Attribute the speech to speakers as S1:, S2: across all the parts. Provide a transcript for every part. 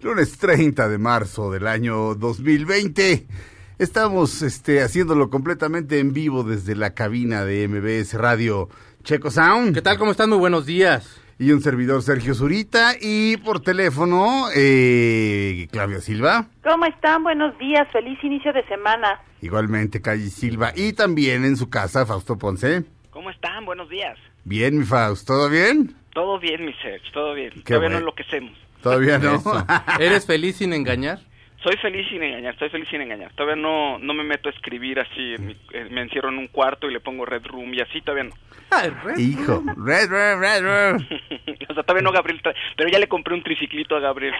S1: Lunes 30 de marzo del año 2020. Estamos este, haciéndolo completamente en vivo desde la cabina de MBS Radio Checo Sound.
S2: ¿Qué tal? ¿Cómo están? Muy buenos días.
S1: Y un servidor Sergio Zurita. Y por teléfono, eh, Claudia Silva.
S3: ¿Cómo están? Buenos días. Feliz inicio de semana.
S1: Igualmente, Calle Silva. Y también en su casa, Fausto Ponce.
S4: ¿Cómo están? Buenos días.
S1: Bien, mi Fausto. ¿Todo bien?
S4: Todo bien, mi Serge. Todo bien.
S1: Qué
S4: Todavía
S1: bueno.
S4: no enloquecemos.
S1: Todavía no.
S2: Eso. ¿Eres feliz sin engañar?
S4: Soy feliz sin engañar, estoy feliz sin engañar. Todavía no, no me meto a escribir así, en mi- eh, me encierro en un cuarto y le pongo Red Room y así, todavía no.
S1: Hijo. Red, red, red, red.
S4: o sea, todavía no Gabriel, pero ya le compré un triciclito a Gabriel.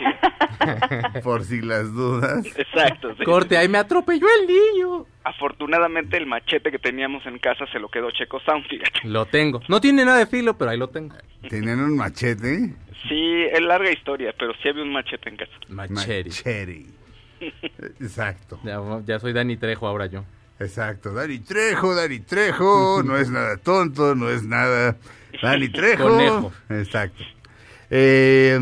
S1: Por si las dudas.
S4: Exacto. sí.
S2: Corte, ahí me atropelló el niño.
S4: Afortunadamente el machete que teníamos en casa se lo quedó Checo Sound, fíjate.
S2: Lo tengo. No tiene nada de filo, pero ahí lo tengo.
S1: Tenían un machete.
S4: Sí, es larga historia, pero sí había un machete en casa.
S2: Machete.
S1: Machete. Exacto.
S2: Ya, ya soy Dani Trejo ahora yo.
S1: Exacto. Dani Trejo, Dani Trejo. No es nada tonto, no es nada. Dani Trejo.
S2: Conejo.
S1: Exacto. Eh,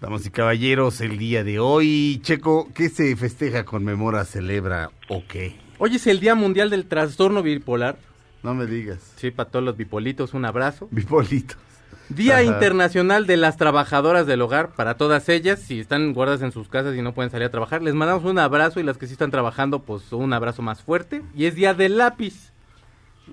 S1: damas y caballeros, el día de hoy, Checo, ¿qué se festeja, conmemora, celebra o qué?
S2: Hoy es el Día Mundial del Trastorno Bipolar.
S1: No me digas.
S2: Sí, para todos los bipolitos, un abrazo.
S1: Bipolito.
S2: Día
S1: Ajá.
S2: Internacional de las Trabajadoras del Hogar, para todas ellas, si están guardadas en sus casas y no pueden salir a trabajar, les mandamos un abrazo y las que sí están trabajando, pues un abrazo más fuerte. Y es Día del Lápiz.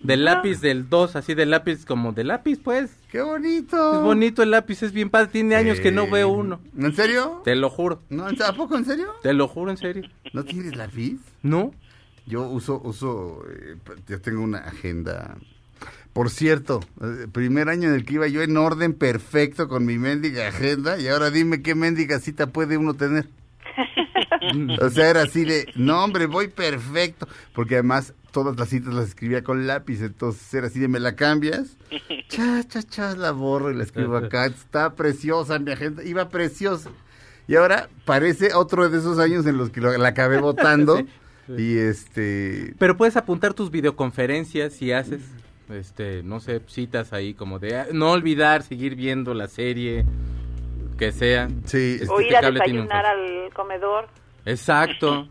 S2: Del lápiz del 2, así del lápiz como de lápiz, pues.
S1: ¡Qué bonito!
S2: Es bonito el lápiz, es bien padre. Tiene años que no veo uno.
S1: ¿En serio?
S2: Te lo juro.
S1: ¿No, ¿A poco en serio?
S2: Te lo juro en serio.
S1: ¿No tienes lápiz?
S2: ¿No?
S1: Yo uso, uso, eh, yo tengo una agenda. Por cierto, eh, primer año en el que iba yo en orden perfecto con mi mendiga agenda y ahora dime qué mendiga cita puede uno tener. o sea, era así de, no hombre, voy perfecto, porque además todas las citas las escribía con lápiz, entonces era así de, ¿me la cambias? Cha, cha, cha, la borro y la escribo acá, está preciosa mi agenda, iba preciosa. Y ahora parece otro de esos años en los que lo- la acabé votando.
S2: Sí.
S1: Y este.
S2: Pero puedes apuntar tus videoconferencias si haces, este, no sé, citas ahí como de ah, no olvidar seguir viendo la serie que sea.
S1: Sí,
S2: Este
S3: o ir a desayunar al comedor.
S2: Exacto.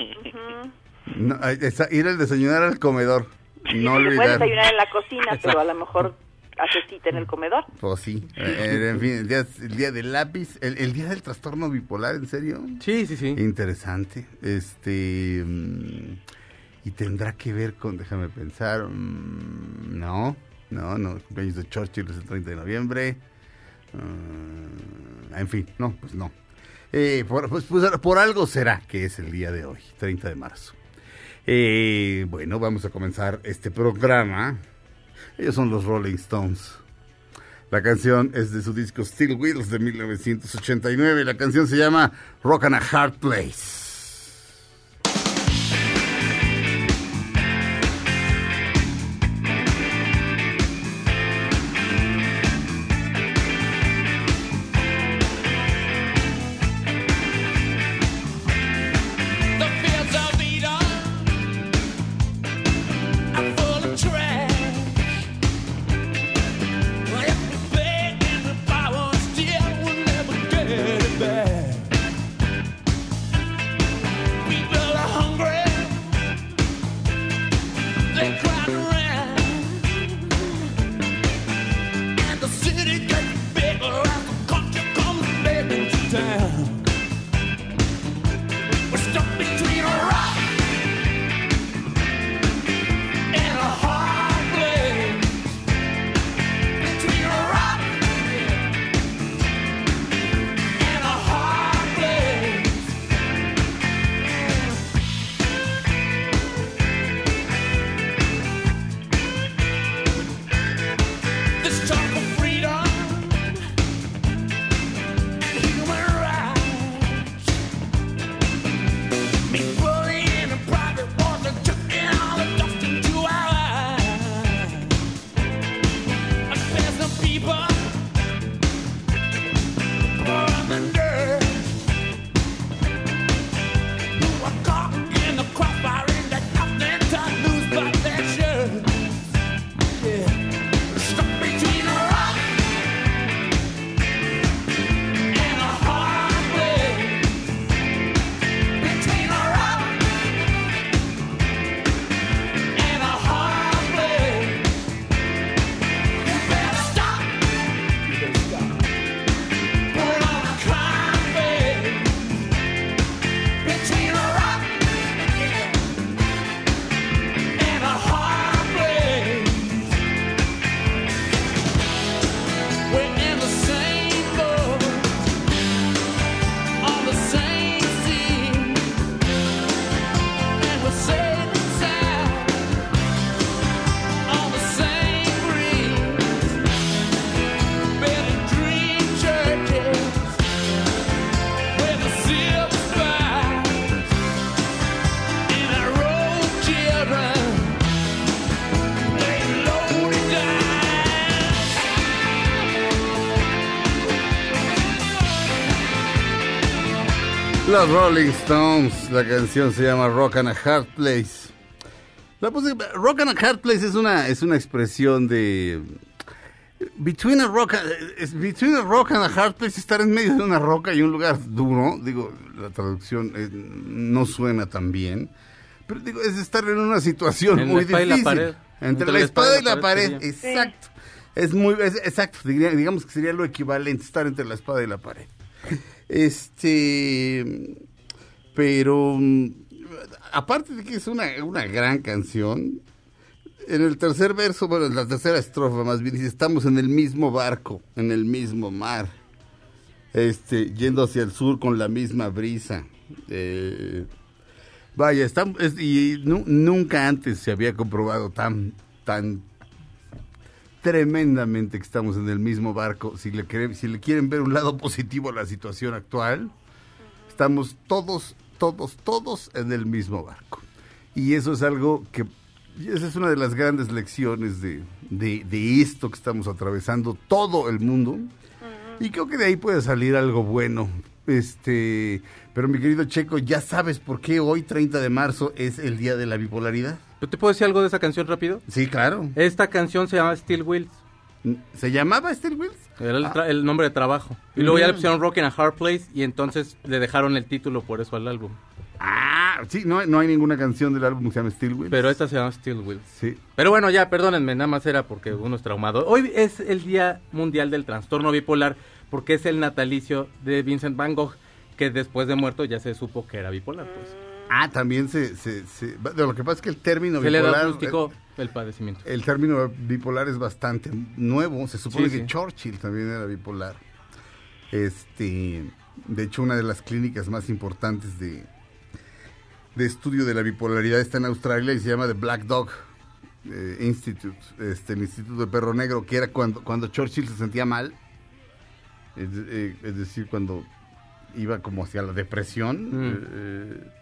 S1: No, esa- ir al desayunar al comedor. No
S3: Se puede
S1: olvidar.
S3: desayunar en la cocina, pero a lo mejor hace cita en el comedor.
S1: Pues sí. Eh, en fin, el día, el día del lápiz. El, el día del trastorno bipolar, ¿en serio?
S2: Sí, sí, sí.
S1: Interesante. Este. mm, y tendrá que ver con. Déjame pensar. mm, no, no, no. El cumpleaños de Churchill es el 30 de noviembre. Mm, en fin, no, pues no. Eh, por, pues, pues, por algo será que es el día de hoy, 30 de marzo. Eh, bueno, vamos a comenzar este programa. Ellos son los Rolling Stones. La canción es de su disco Steel Wheels de 1989. La canción se llama Rock and a Hard Place. Los Rolling Stones, la canción se llama Rock and a Hard Place. La rock and a Hard Place es una, es una expresión de... Between a, rock, between a rock and a hard place, estar en medio de una roca y un lugar duro, digo, la traducción eh, no suena tan bien, pero digo, es estar en una situación
S2: En la
S1: muy
S2: espada y la
S1: difícil.
S2: pared.
S1: Entre, la espada y la pared,
S2: sería.
S1: exacto. Es muy, es- exacto, digamos que sería lo equivalente, estar entre la espada y la pared. Este, pero mm, aparte de que es una, una gran canción, en el tercer verso, bueno, en la tercera estrofa más bien dice, estamos en el mismo barco, en el mismo mar, este, yendo hacia el sur con la misma brisa. Eh, vaya, estamos, es- y nu- nunca antes se había comprobado tan, tan tremendamente que estamos en el mismo barco. Si le, quere- si le quieren ver un lado positivo a la situación actual, estamos todos, todos, todos en el mismo barco. Y eso es algo que, esa es una de las grandes lecciones de, de, de esto que estamos atravesando todo el mundo. Y creo que de ahí puede salir algo bueno. Este, pero mi querido Checo, ¿ya sabes por qué hoy, 30 de marzo, es el día de la bipolaridad?
S2: ¿Yo te puedo decir algo de esa canción rápido?
S1: Sí, claro.
S2: Esta canción se llama Steel Wheels.
S1: ¿Se llamaba Steel Wheels?
S2: Era el,
S1: Ah.
S2: el nombre de trabajo. Y luego ya le
S1: Mm.
S2: pusieron Rock in a Hard Place y entonces le dejaron el título por eso al álbum.
S1: Ah, sí, no, hay- no hay ninguna canción del álbum que se llama Steel Wheels.
S2: Pero esta se llama Steel Wheels.
S1: Sí.
S2: Pero bueno, ya, perdónenme, nada más era porque uno es traumado. Hoy es el Día Mundial del Trastorno Bipolar porque es el natalicio de Vincent Van Gogh, que después de muerto ya se supo que era bipolar. Pues.
S1: Ah, también se, se, lo que pasa es que el término
S2: Se le
S1: bipolar,
S2: diagnosticó el padecimiento.
S1: el término bipolar es bastante nuevo. Se supone
S2: Sí,
S1: que
S2: sí.
S1: Churchill también era bipolar. Este, de hecho, una de las clínicas más importantes de, de estudio de la bipolaridad está en Australia y se llama The Black Dog eh, Institute, este, el Instituto de Perro Negro, que era cuando, cuando Churchill se sentía mal. Es, eh, es decir, cuando iba como hacia la depresión.
S2: Mm.
S1: eh,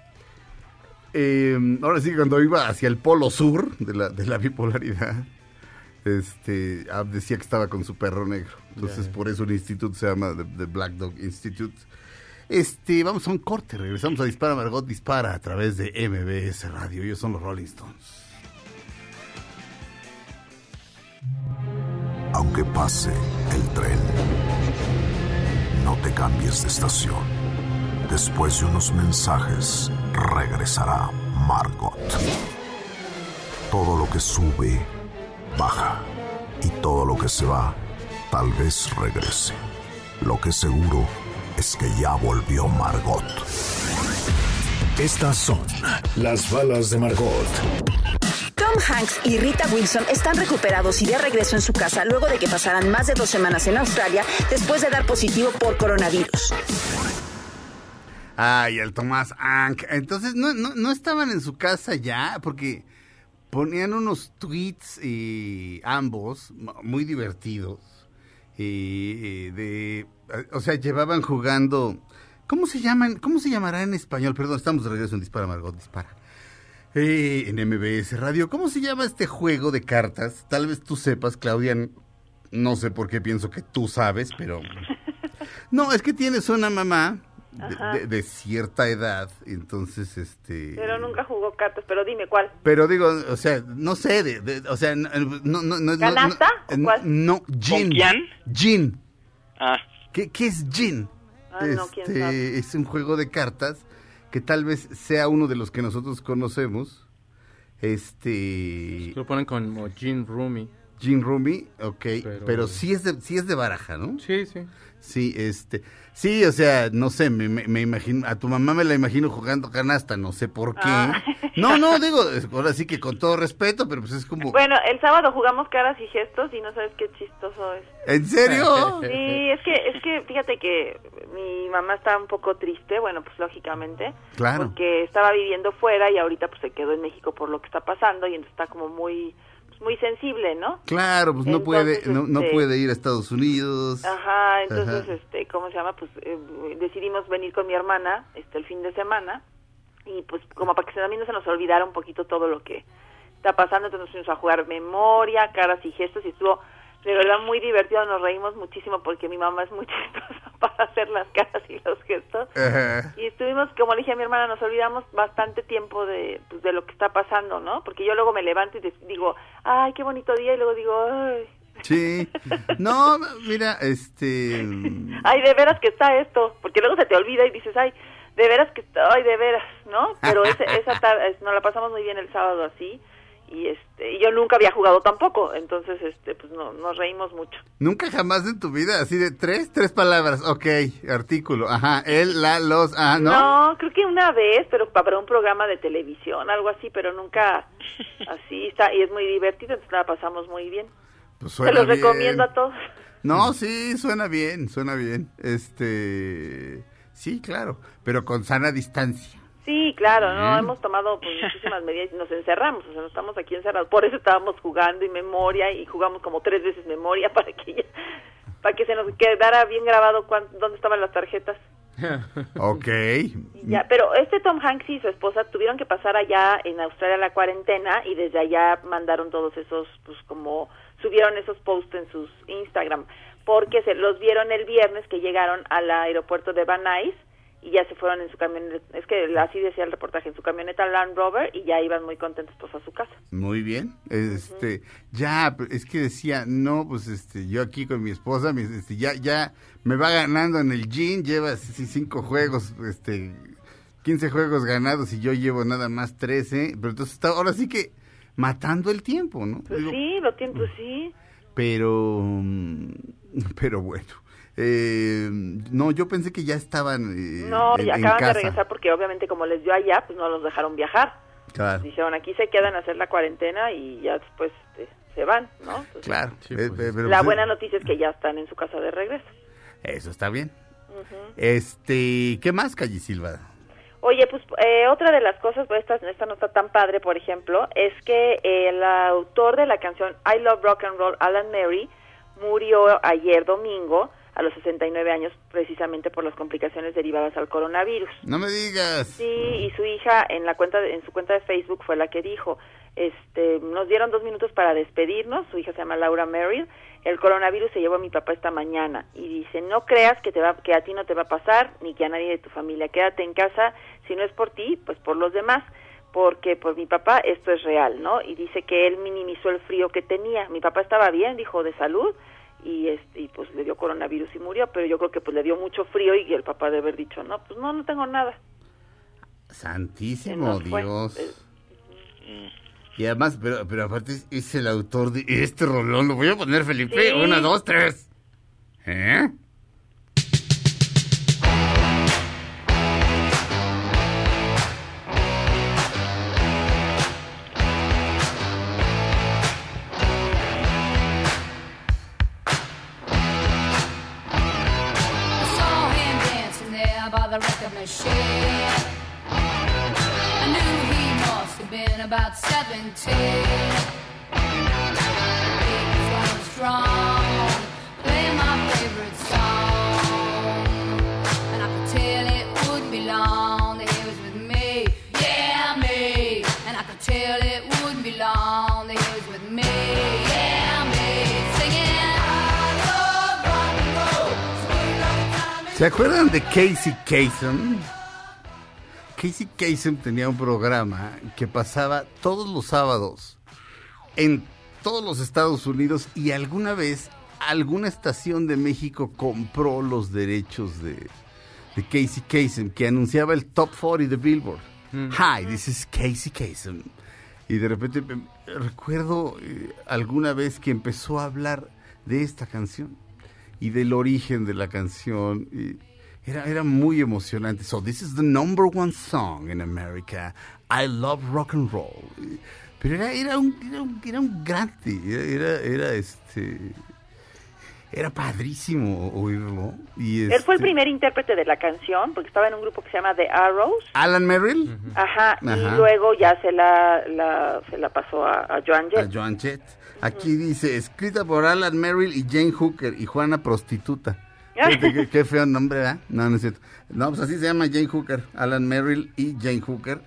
S1: eh, ahora sí, cuando iba hacia el polo sur de la, de la bipolaridad, este, decía que estaba con su perro negro. Entonces, por eso el instituto se llama The, The Black Dog Institute. Este, vamos a un corte, regresamos a Dispara Margot Dispara a través de MBS Radio. Ellos son los Rolling Stones.
S5: Aunque pase el tren, no te cambies de estación. Después de unos mensajes, regresará Margot. Todo lo que sube, baja. Y todo lo que se va, tal vez regrese. Lo que seguro es que ya volvió Margot.
S6: Estas son las balas de Margot.
S7: Tom Hanks y Rita Wilson están recuperados y de regreso en su casa luego de que pasaran más de dos semanas en Australia después de dar positivo por coronavirus.
S1: Ay, el Tomás Ank. Entonces, ¿no, no, no estaban en su casa ya? Porque ponían unos tweets y ambos, muy divertidos. Y, de, o sea, llevaban jugando. ¿Cómo se llaman? ¿Cómo se llamará en español? Perdón, estamos de regreso en Dispara, Margot, dispara. Eh, en MBS Radio. ¿Cómo se llama este juego de cartas? Tal vez tú sepas, Claudia. No sé por qué pienso que tú sabes, pero. No, es que tienes una mamá de,
S3: Ajá.
S1: de- de cierta edad, entonces este.
S3: Pero nunca jugó cartas, pero dime cuál.
S1: Pero digo, o sea, no sé, de, de- o sea, no, no, no, no-
S3: ¿Canasta
S1: no,
S3: o
S1: no,
S3: cuál?
S1: no, gin.
S4: quién?
S1: Gin.
S4: Ah,
S1: ¿Qué, qué es gin?
S3: Ah, no, quién
S1: Este,
S3: sabe.
S1: es un juego de cartas que tal vez sea uno de los que nosotros conocemos. Este.
S2: Lo ponen como Gin Rumi.
S1: Gin Rumi, ok, pero,
S2: Pero-
S1: sí es de, sí es de baraja, ¿no?
S2: Sí, sí.
S1: Sí, este, sí, o sea, no sé, me, me, me imagino, a tu mamá me la imagino jugando canasta, no sé por qué.
S3: Ah.
S1: No, no, digo, ahora sí que con todo respeto, pero pues es como,
S3: Bueno, el sábado jugamos caras y gestos y no sabes qué chistoso es.
S1: ¿en serio?
S3: Sí, es que, es que fíjate que mi mamá está un poco triste, bueno, pues lógicamente,
S1: Claro.
S3: porque estaba viviendo fuera y ahorita pues se quedó en México por lo que está pasando y entonces está como muy, muy sensible, ¿no?
S1: Claro, pues no
S3: Entonces,
S1: puede, no, no
S3: este-
S1: puede ir a Estados Unidos.
S3: Ajá, entonces,
S1: Ajá.
S3: este, ¿cómo se llama? Pues eh, decidimos venir con mi hermana, este, el fin de semana y pues como para que también no se nos olvidara un poquito todo lo que está pasando, entonces nos fuimos a jugar memoria, caras y gestos y estuvo De verdad, muy divertido, nos reímos muchísimo porque mi mamá es muy chistosa para hacer las caras y los gestos. Y estuvimos, como le dije a mi hermana, nos olvidamos bastante tiempo de, pues, de lo que está pasando, ¿no? Porque yo luego me levanto y digo, ay, qué bonito día, y luego digo, ay,
S1: Sí. No, mira, este...
S3: ay, de veras que está esto, porque luego se te olvida y dices, ay, de veras que está, ay, de veras, ¿no? Pero ese, esa tarde, nos la pasamos muy bien el sábado así, y este, y yo nunca había jugado tampoco, entonces, este, pues no, nos reímos mucho.
S1: Nunca jamás en tu vida, así de tres, tres palabras, ok, artículo, ajá, él, la, los, ah, ¿no?
S3: No, creo que una vez, pero pa- para un programa de televisión, algo así, pero nunca así está, y es muy divertido, entonces la pasamos muy bien.
S1: Pues
S3: Se los
S1: bien.
S3: recomiendo a todos.
S1: No, sí, suena bien, suena bien, este... Sí, claro, pero con sana distancia.
S3: Sí, claro, no, hemos tomado pues, muchísimas medidas y nos encerramos, o sea, no estamos aquí encerrados. Por eso estábamos jugando y memoria y jugamos como tres veces memoria para que ya, para que se nos quedara bien grabado cuán- dónde estaban las tarjetas.
S1: Ok.
S3: Y ya, pero este Tom Hanks y su esposa tuvieron que pasar allá en Australia la cuarentena y desde allá mandaron todos esos, pues como subieron esos posts en sus Instagram, porque se los vieron el viernes que llegaron al aeropuerto de Van Nuys y ya se fueron en su camioneta, es que así decía el reportaje, en su camioneta Land Rover y ya iban muy contentos pues a su casa.
S1: Muy bien. Este, ya, es que decía, no, pues este, yo aquí con mi esposa, mi- este, ya, ya me va ganando en el gym, lleva sí, cinco juegos, este, 15 juegos ganados y yo llevo nada más 13, pero entonces está, ahora sí que matando el tiempo, ¿no?
S3: Pues
S1: Digo,
S3: sí, lo tienen, pues sí.
S1: Pero, mm, pero bueno. Eh, no, yo pensé que ya estaban eh,
S3: No,
S1: en,
S3: y
S1: en
S3: acaban de regresar porque obviamente como les dio allá, pues no los dejaron viajar.
S1: Claro,
S3: Dijeron, aquí se quedan a hacer la cuarentena y ya después este, se van, ¿no? Entonces,
S1: claro.
S2: Sí,
S1: Eh,
S2: pues,
S1: eh, pero
S3: la
S1: pues,
S3: buena noticia es que ya están en su casa de regreso.
S1: Eso está bien. Este, ¿qué más, Calle Silva?
S3: Oye, pues eh, otra de las cosas, pues esta, esta no está tan padre, por ejemplo, es que el autor de la canción I Love Rock and Roll, Alan Mary, murió ayer domingo a los 69 años precisamente por las complicaciones derivadas al coronavirus.
S1: No me digas.
S3: Sí, y su hija en la cuenta de- en su cuenta de Facebook fue la que dijo, este, nos dieron dos minutos para despedirnos, su hija se llama Laura Merrill, el coronavirus se llevó a mi papá esta mañana y dice, no creas que te va, que a ti no te va a pasar ni que a nadie de tu familia, quédate en casa, si no es por ti, pues por los demás, porque por mi papá esto es real, ¿no? Y dice que él minimizó el frío que tenía, mi papá estaba bien, dijo, de salud, y este y pues le dio coronavirus y murió, pero yo creo que pues le dio mucho frío y el papá de haber dicho, no, pues no, no tengo nada.
S1: Santísimo
S3: fue.
S1: Dios.
S3: Eh,
S1: Y además, pero, pero aparte es, es el autor de este rolón. Lo voy a poner, Felipe.
S3: Sí.
S1: Una, dos, tres. ¿Eh?
S8: About 17. He was going strong, playing my favorite song. And I could tell it wouldn't be long that he was with me. Yeah, me. And I could tell it wouldn't be long that he was with me. Yeah, me. Singing, I love rock and roll. Smooth like time in
S1: ¿Se acuerdan de Casey Kasem? Casey Kasem tenía un programa que pasaba todos los sábados en todos los Estados Unidos y alguna vez alguna estación de México compró los derechos de, de Casey Kasem que anunciaba el Top 40 de Billboard. Hi, this is Casey Kasem. Y de repente em, recuerdo eh, alguna vez que empezó a hablar de esta canción y del origen de la canción. y era, era muy emocionante. So, this is the number one song in America. I love rock and roll. Pero era, era, un, era, un, era un grande. Era, era, era, este. Era padrísimo oírlo. Y
S3: Él fue el
S1: este,
S3: primer intérprete de la canción porque estaba en un grupo que se llama The Arrows.
S1: Alan Merrill.
S3: Ajá,
S1: Ajá.
S3: y luego ya se la, la- se la pasó a, a Joan
S1: A
S3: Jett.
S1: Joan Jett. Aquí dice, escrita por Alan Merrill y Jane Hooker y Juana Prostituta. Qué, feo nombre, ¿verdad? No, no es cierto. No, pues así se llama Jane Hooker, Alan Merrill y Jane Hooker.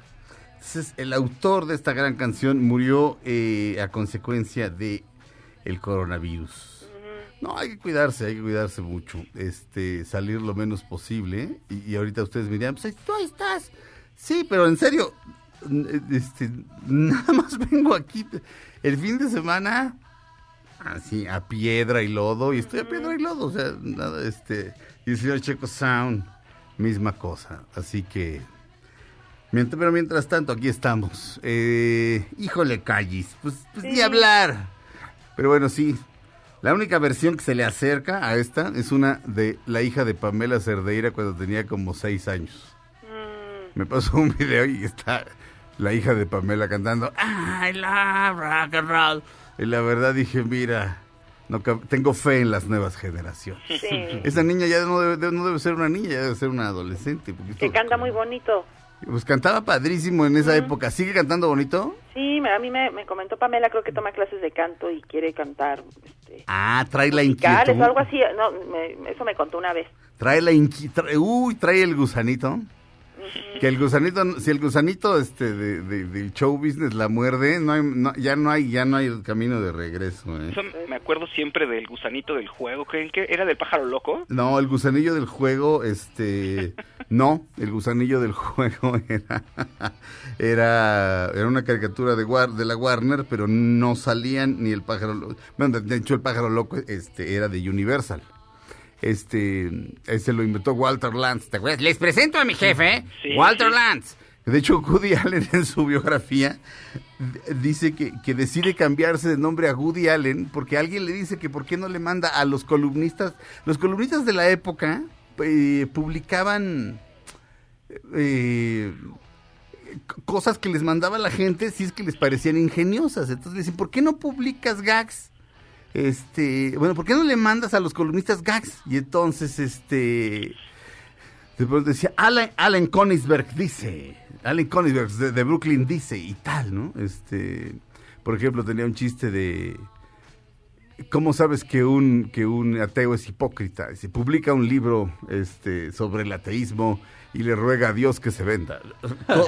S1: Entonces, el autor de esta gran canción murió eh, a consecuencia de el coronavirus. No, hay que cuidarse, hay que cuidarse mucho. Este, salir lo menos posible. Y, ahorita ustedes me dirán, pues tú estás. Sí, pero en serio, este, nada más vengo aquí el fin de semana así a piedra y lodo y estoy a piedra y lodo, o sea, nada, este, y el señor Checo Sound, misma cosa, así que, mientras, pero mientras tanto aquí estamos, eh, híjole Callis, pues, pues ni hablar, pero bueno, sí, la única versión que se le acerca a esta es una de la hija de Pamela Cerdeira cuando tenía como seis años. Me pasó un video y está la hija de Pamela cantando I love rock and roll. Y la verdad dije, mira, no, tengo fe en las nuevas generaciones.
S3: Sí.
S1: Esa niña ya no debe, no debe ser una niña, ya debe ser una adolescente.
S3: Que canta muy bonito.
S1: pues cantaba padrísimo en esa época. ¿Sigue cantando bonito?
S3: Sí, a mí me, me comentó Pamela, creo que toma clases de canto y quiere cantar este,
S1: Ah, trae la inquietud.
S3: o algo así. No, me- eso me contó una vez.
S1: Trae la inquietud. Uy, trae el gusanito. Que el gusanito, si el gusanito este de, de- del show business la muerde, no hay, no- ya no hay, ya no hay el camino de regreso. ¿eh?
S4: Me acuerdo siempre del gusanito del juego. ¿Creen que era del pájaro loco?
S1: No, el gusanillo del juego, este, no, el gusanillo del juego era, era, era una caricatura de, War- de la Warner, pero no salían ni el pájaro, Lo- bueno, de hecho el pájaro loco, este, era de Universal. Este, ese lo inventó Walter Lantz, ¿te acuerdas? Les presento a mi jefe,
S4: Sí,
S1: Walter
S4: sí.
S1: Lantz. De hecho, Woody Allen en su biografía dice que, que decide cambiarse de nombre a Woody Allen porque alguien le dice que por qué no le manda a los columnistas. Los columnistas de la época eh, publicaban eh, cosas que les mandaba la gente si es que les parecían ingeniosas. Entonces dicen, ¿por qué no publicas gags? Este, bueno, ¿por qué no le mandas a los columnistas gags? Y entonces, este, después decía, Alan, Alan Konigsberg dice, Alan Konigsberg de, de Brooklyn dice y tal, ¿no? Este, por ejemplo, tenía un chiste de, ¿cómo sabes que un, que un ateo es hipócrita? Se publica un libro, este, sobre el ateísmo y le ruega a Dios que se venda. Co-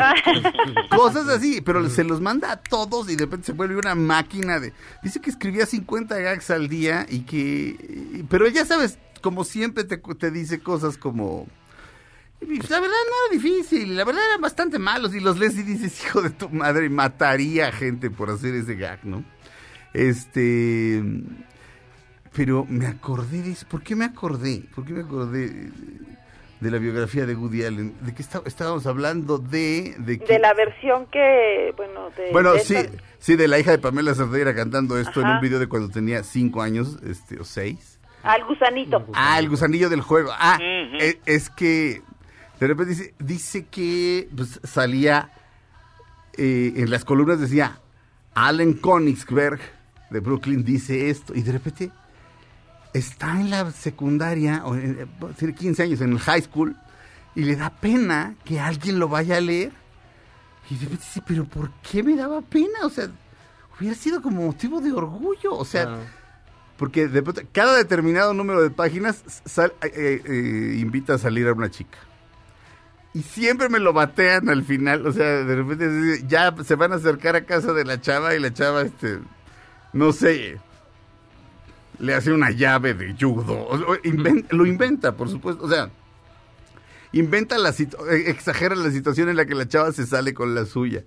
S1: Cosas así, pero se los manda a todos y de repente se vuelve una máquina de... Dice que escribía 50 gags al día y que... Pero ya sabes, como siempre te, te dice cosas como... "Pues, La verdad no era difícil, la verdad eran bastante malos y los lees y dices, hijo de tu madre, mataría a gente por hacer ese gag, ¿no? Este... Pero me acordé de eso. ¿Por qué me acordé? ¿Por qué me acordé de, la biografía de Woody Allen? ¿De qué está- estábamos hablando? De... De, que-
S3: De la versión que, bueno, de...
S1: bueno,
S3: de
S1: sí,
S3: esta-
S1: sí, de la hija de Pamela Cerdeira cantando esto en un video de cuando tenía cinco años, este, o seis.
S3: Al gusanito.
S1: Ah, el gusanillo del juego. Ah, e- es, que de repente dice, dice que pues, salía eh, en las columnas decía Allen Konigsberg de Brooklyn dice esto y de repente está en la secundaria o en- eh, tiene 15 años en el high school y le da pena que alguien lo vaya a leer y de repente dice, pero ¿por qué me daba pena? O sea, hubiera sido como motivo de orgullo, o sea, porque de pronto, cada determinado número de páginas sal- eh, eh, invita a salir a una chica. Y siempre me lo batean al final. O sea, de repente ya se van a acercar a casa de la chava y la chava, este, no sé, le hace una llave de judo. Lo inventa, por supuesto. O sea, inventa la eh, exagera la situación en la que la chava se sale con la suya.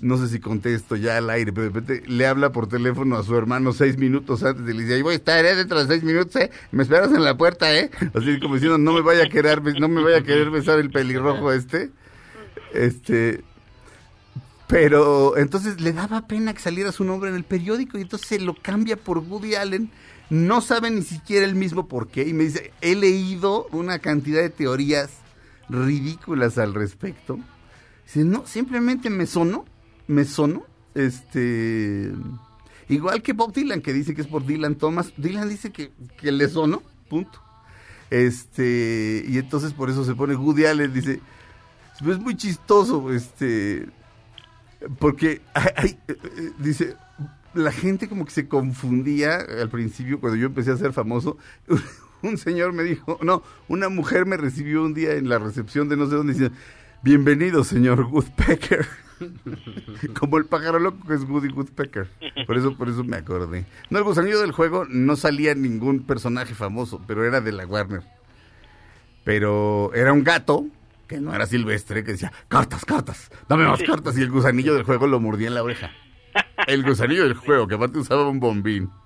S1: No sé si contesto ya al aire, pero de repente le habla por teléfono a su hermano seis minutos antes y le dice, ahí voy a estar ¿eh? dentro de seis minutos, ¿eh? Me esperas en la puerta, ¿eh? Así como diciendo, no me vaya a querer, no me vaya a querer besar el pelirrojo este. Este, pero entonces le daba pena que saliera su nombre en el periódico y entonces se lo cambia por Woody Allen. No sabe ni siquiera él mismo por qué. Y me dice, he leído una cantidad de teorías ridículas al respecto. Dice, no, simplemente me sonó, me sonó. Este, igual que Bob Dylan, que dice que es por Dylan Thomas. Dylan dice que, que le sonó, punto. Este, y entonces por eso se pone Woody Allen, dice, es muy chistoso, este, porque eh, eh, dice, la gente como que se confundía al principio cuando yo empecé a ser famoso. Un señor me dijo, no, una mujer me recibió un día en la recepción de no sé dónde diciendo, Bienvenido, señor Woodpecker. Como el pájaro loco que es Woody Woodpecker. Por eso, por eso me acordé. No, el gusanillo del juego no salía ningún personaje famoso, pero era de la Warner. Pero era un gato, que no era silvestre, que decía, cartas, cartas, dame más cartas. Y el gusanillo del juego lo mordía en la oreja. El gusanillo del juego, que aparte usaba un bombín.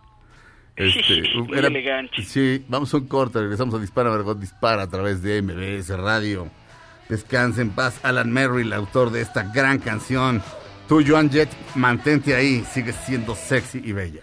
S1: Este,
S4: Muy elegante.
S1: Sí, vamos a un corte, regresamos a Dispara, Margot Dispara a través de MBS Radio. Descanse en paz, Alan Merrill, autor de esta gran canción. Tú, Joan Jett, mantente ahí, sigues siendo sexy y bella.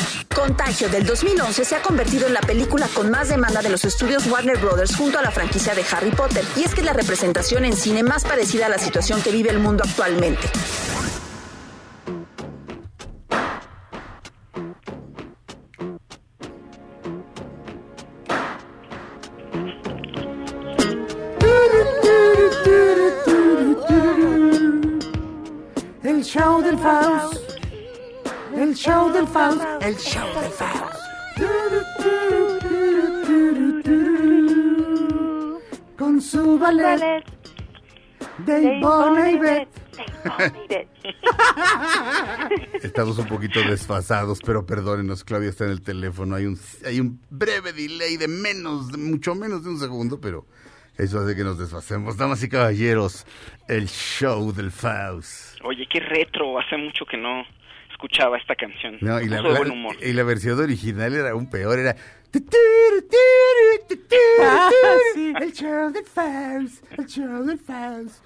S7: Contagio del 2011 se ha convertido en la película con más demanda de los estudios Warner Brothers junto a la franquicia de Harry Potter, y es que la representación en cine más parecida a la situación que vive el mundo actualmente.
S9: Show del Faust. El show del Faust. Con su ballet de Ivonne y Beth.
S1: Estamos un poquito desfasados, pero perdónenos, Claudia está en el teléfono. Hay un, hay un breve delay de menos, de mucho menos de un segundo, pero eso hace que nos desfasemos. Damas y caballeros, el show del Faust.
S4: Oye, qué retro, hace mucho que no escuchaba esta canción.
S1: No, y, la,
S4: de buen humor.
S1: y la versión original era aún peor, era...
S9: Ah, sí. El show del Faust. El show del Faust.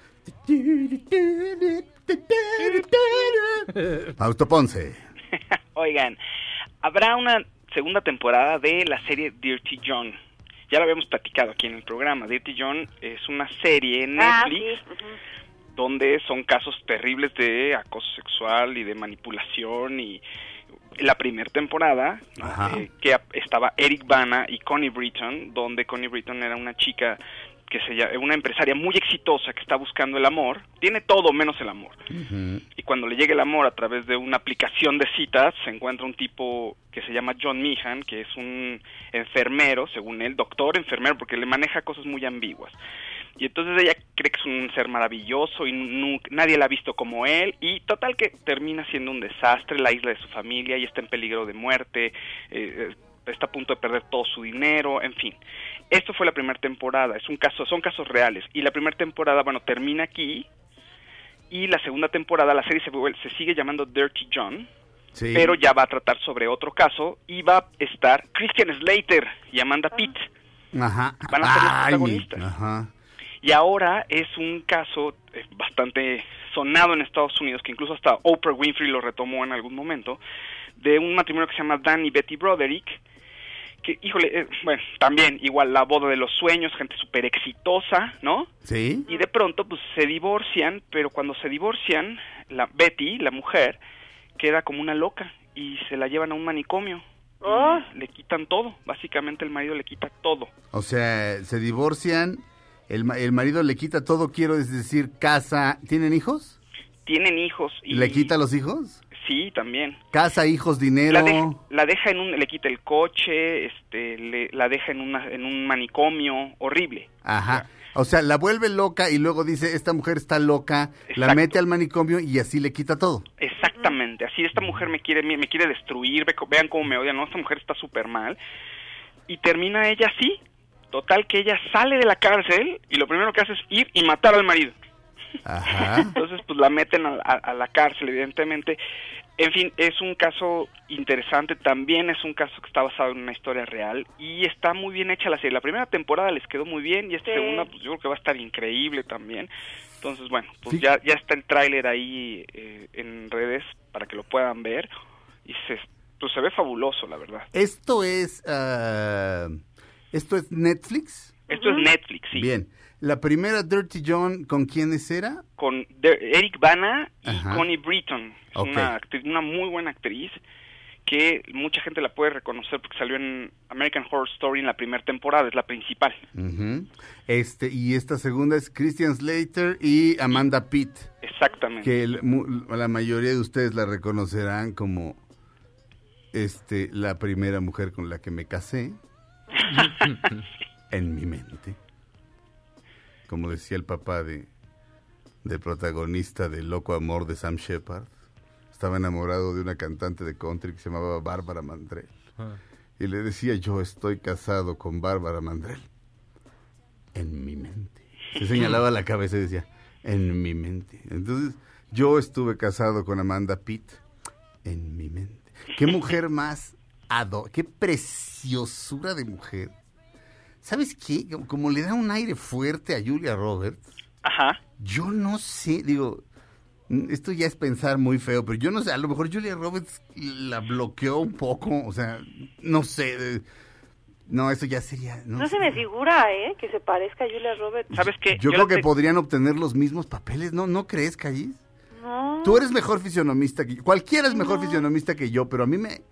S1: Fausto Ponce.
S4: Oigan, habrá una segunda temporada de la serie Dirty John. Ya lo habíamos platicado aquí en el programa. Dirty John es una serie en
S3: Ah,
S4: Netflix donde son casos terribles de acoso sexual y de manipulación y la primera temporada eh, que estaba Eric Bana y Connie Britton, donde Connie Britton era una chica que se llama, una empresaria muy exitosa que está buscando el amor, tiene todo menos el amor. Y cuando le llega el amor a través de una aplicación de citas, se encuentra un tipo que se llama John Meehan, que es un enfermero, según él, doctor enfermero, porque le maneja cosas muy ambiguas. Y entonces ella cree que es un ser maravilloso y nu- nadie la ha visto como él. Y total que termina siendo un desastre la isla de su familia y está en peligro de muerte. eh, eh, está a punto de perder todo su dinero, en fin. Esto fue la primera temporada, es un caso, son casos reales. Y la primera temporada, bueno, termina aquí. Y la segunda temporada, la serie se, vuelve- se sigue llamando Dirty John,
S1: Sí.
S4: pero ya va a tratar sobre otro caso y va a estar Christian Slater y Amanda Pitt.
S1: Ajá.
S4: Van a ser los protagonistas.
S1: Ajá.
S4: Y ahora es un caso eh, bastante sonado en Estados Unidos, que incluso hasta Oprah Winfrey lo retomó en algún momento, de un matrimonio que se llama Dan y Betty Broderick, que, híjole, eh, bueno, también igual la boda de los sueños, gente súper exitosa, ¿no?
S1: Sí.
S4: Y de pronto, pues se divorcian, pero cuando se divorcian, la Betty, la mujer, queda como una loca y se la llevan a un manicomio.
S3: Oh.
S4: Y le quitan todo, básicamente el marido le quita todo.
S1: O sea, se divorcian, el, el marido le quita todo, quiero decir, casa. ¿Tienen hijos?
S4: Tienen hijos y...
S1: ¿Le quita los hijos?
S4: Sí, también.
S1: Casa, hijos, dinero.
S4: La deja, la deja en un, le quita el coche, este, le- la deja en una, en un manicomio horrible.
S1: Ajá. O sea, la vuelve loca y luego dice, esta mujer está loca, la mete al manicomio y así le quita todo.
S4: Exactamente, así esta mujer me quiere, me, me quiere destruir, ve vean cómo me odia, no, esta mujer está súper mal. Y termina ella así, total que ella sale de la cárcel y lo primero que hace es ir y matar al marido.
S1: Ajá.
S4: Entonces, pues la meten a, a- a la cárcel, evidentemente. En fin, es un caso interesante, también es un caso que está basado en una historia real y está muy bien hecha la serie. La primera temporada les quedó muy bien y esta
S3: Sí.
S4: segunda, pues yo creo que va a estar increíble también. Entonces, bueno, pues
S1: Sí.
S4: ya, ya está el tráiler ahí eh, en redes para que lo puedan ver y se Pues se ve fabuloso, la verdad.
S1: Esto es, ah, esto es Netflix.
S4: Esto es Netflix, sí.
S1: Bien. La primera Dirty John, ¿con quiénes era?
S4: Con de- Eric Bana y
S1: Ajá.
S4: Connie Britton. Es
S1: Ok.
S4: una, actriz- una muy buena actriz que mucha gente la puede reconocer porque salió en American Horror Story en la primera temporada, es la principal.
S1: Ujú. Este, y esta segunda es Christian Slater y Amanda Pitt,
S4: Exactamente.
S1: que el- la mayoría de ustedes la reconocerán como este, la primera mujer con la que me casé en mi mente. Como decía el papá de del protagonista de Loco Amor de Sam Shepard. Estaba enamorado de una cantante de country que se llamaba Bárbara Mandrell.
S2: Ah.
S1: Y le decía, yo estoy casado con Bárbara Mandrell. En mi mente. Se señalaba la cabeza y decía, en mi mente. Entonces, yo estuve casado con Amanda Pitt. En mi mente. Qué mujer más ado, qué preciosura de mujer. ¿Sabes qué? Como- Como le da un aire fuerte a Julia Roberts.
S4: Ajá.
S1: Yo no sé, digo, esto ya es pensar muy feo, pero yo no sé, a lo mejor Julia Roberts la bloqueó un poco, o sea, no sé. No, eso ya sería. No,
S3: se me figura, ¿eh? Que se parezca a Julia Roberts.
S4: ¿Sabes qué?
S1: Yo, creo que
S4: te-
S1: podrían obtener los mismos papeles, ¿no? ¿No crees, Callis?
S3: No.
S1: Tú eres mejor fisionomista que yo. Cualquiera es mejor fisionomista que yo, pero a mí me.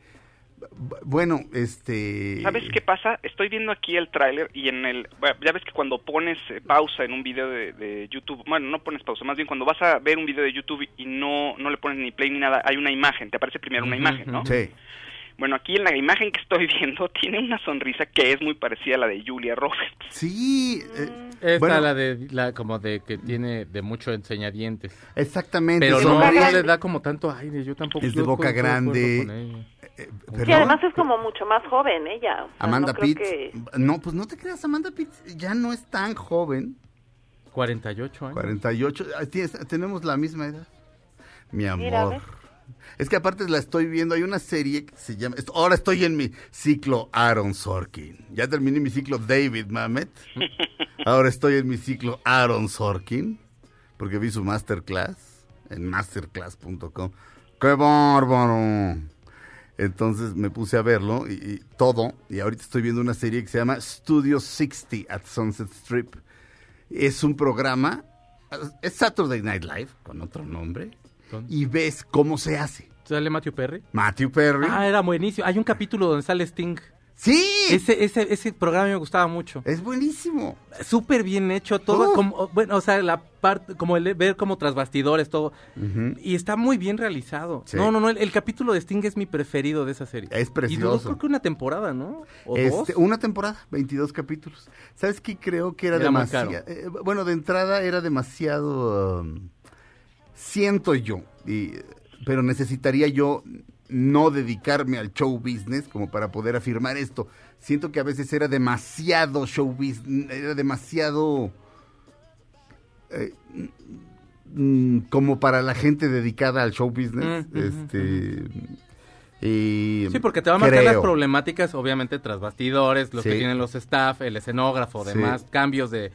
S1: Bu- Bueno, este.
S4: ¿Sabes qué pasa? Estoy viendo aquí el tráiler y en el... ya ves que cuando pones eh, pausa en un video de, de YouTube, bueno, no pones pausa, más bien cuando vas a ver un video de YouTube y no, no le pones ni play ni nada, hay una imagen, te aparece primero una imagen, ¿no?
S1: Sí.
S4: Bueno, aquí en la imagen que estoy viendo tiene una sonrisa que es muy parecida a la de Julia Roberts.
S1: Sí. eh,
S2: Esta
S1: bueno,
S2: la de la como de que tiene de mucho enseñadientes.
S1: exactamente.
S2: Pero no, le da como tanto aire, yo tampoco.
S1: Es de boca grande. Eh,
S3: Sí, además es como mucho más joven ella. O sea,
S1: Amanda
S3: no creo
S1: Pitt.
S3: que-
S1: No, pues no te creas, Amanda Pitt ya no es tan joven.
S2: 48 años.
S1: 48. ah, tienes- tenemos la misma edad. Mi amor. Es que aparte la estoy viendo, hay una serie que se llama... Ahora estoy en mi ciclo Aaron Sorkin. Ya terminé mi ciclo David Mamet. Ahora estoy en mi ciclo Aaron Sorkin. Porque vi su masterclass en masterclass.com. ¡Qué bárbaro! Entonces me puse a verlo y, y todo. Y ahorita estoy viendo una serie que se llama Studio 60 at Sunset Strip. Es un programa, es Saturday Night Live, con otro nombre, y ves cómo se hace.
S2: ¿Sale Matthew Perry?
S1: Matthew Perry.
S2: Ah, era buenísimo. Hay un capítulo donde sale Sting.
S1: Sí,
S2: Ese, ese, ese programa me gustaba mucho.
S1: es buenísimo.
S2: Súper bien hecho, todo como, bueno, o sea, la parte, como el ver como tras bastidores, todo. Y está muy bien realizado.
S1: Sí.
S2: No, no, no, el, el capítulo de Sting es mi preferido de esa serie.
S1: Es
S2: Y
S1: precioso.
S2: creo que una temporada, ¿no? O
S1: Este,
S2: dos.
S1: una temporada, 22 capítulos. ¿Sabes qué? Creo que era, demasiado. eh, bueno, de entrada era demasiado. um, siento yo. y- pero necesitaría yo no dedicarme al show business como para poder afirmar esto. Siento que a veces era demasiado show business, era demasiado. eh, mm, como para la gente dedicada al show business.
S2: Mm,
S1: este. y
S2: Sí, porque te va a marcar las problemáticas, obviamente, tras bastidores, los
S1: Sí.
S2: que tienen los staff, el escenógrafo,
S1: Sí.
S2: demás, cambios de,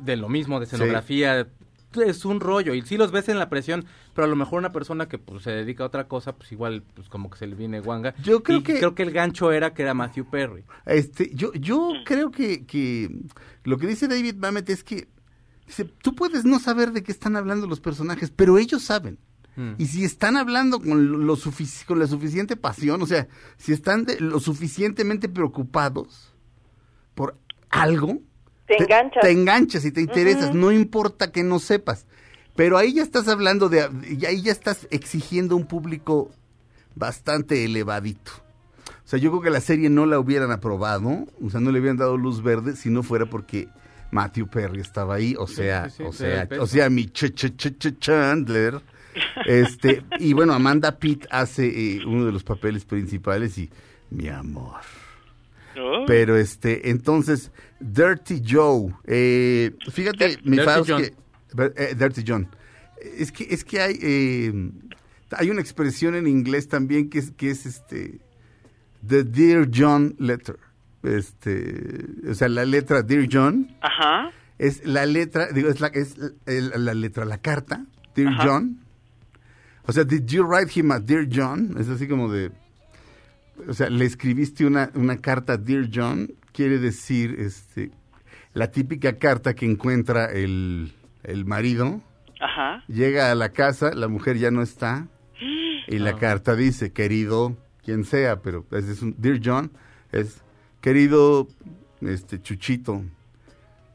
S2: de lo mismo, de escenografía. Es un rollo, y sí los ves en la presión, pero a lo mejor una persona que pues, se dedica a otra cosa, pues igual, pues como que se le viene guanga.
S1: Yo creo
S2: Y
S1: que-
S2: creo que el gancho era que era Matthew Perry.
S1: Este, yo, yo creo que, que lo que dice David Mamet es que dice, tú puedes no saber de qué están hablando los personajes, pero ellos saben.
S2: Mm.
S1: Y si están hablando con, lo sufici- con la suficiente pasión, o sea, si están de- lo suficientemente preocupados por algo,
S3: Te enganchas.
S1: Te enganchas y te interesas, no importa que no sepas. Pero ahí ya estás hablando de, y ahí ya estás exigiendo un público bastante elevadito. O sea, yo creo que la serie no la hubieran aprobado, o sea, no le hubieran dado luz verde si no fuera porque Matthew Perry estaba ahí, o sea,
S2: sí, sí,
S1: o sea, o sea, mi ch ch ch ch Chandler. Este, y bueno, Amanda Pitt hace eh, uno de los papeles principales y mi amor.
S4: Oh.
S1: Pero este, entonces, Dirty Joe. eh, fíjate, mi
S2: Dirty John.
S1: que. eh, Dirty John. Es que, es que hay. eh, hay una expresión en inglés también que es, que es este. The Dear John letter. Este. O sea, la letra Dear John
S4: Ajá.
S1: es la letra, digo, es la, es la letra, la carta, Dear
S4: Ajá.
S1: John. O sea, did you write him a Dear John? Es así como de, o sea, le escribiste una, una carta Dear John, quiere decir, este, la típica carta que encuentra el, el marido,
S4: Ajá.
S1: llega a la casa, la mujer ya no está, y la carta dice, querido, quien sea, pero ese es un, Dear John, es, querido, este, Chuchito,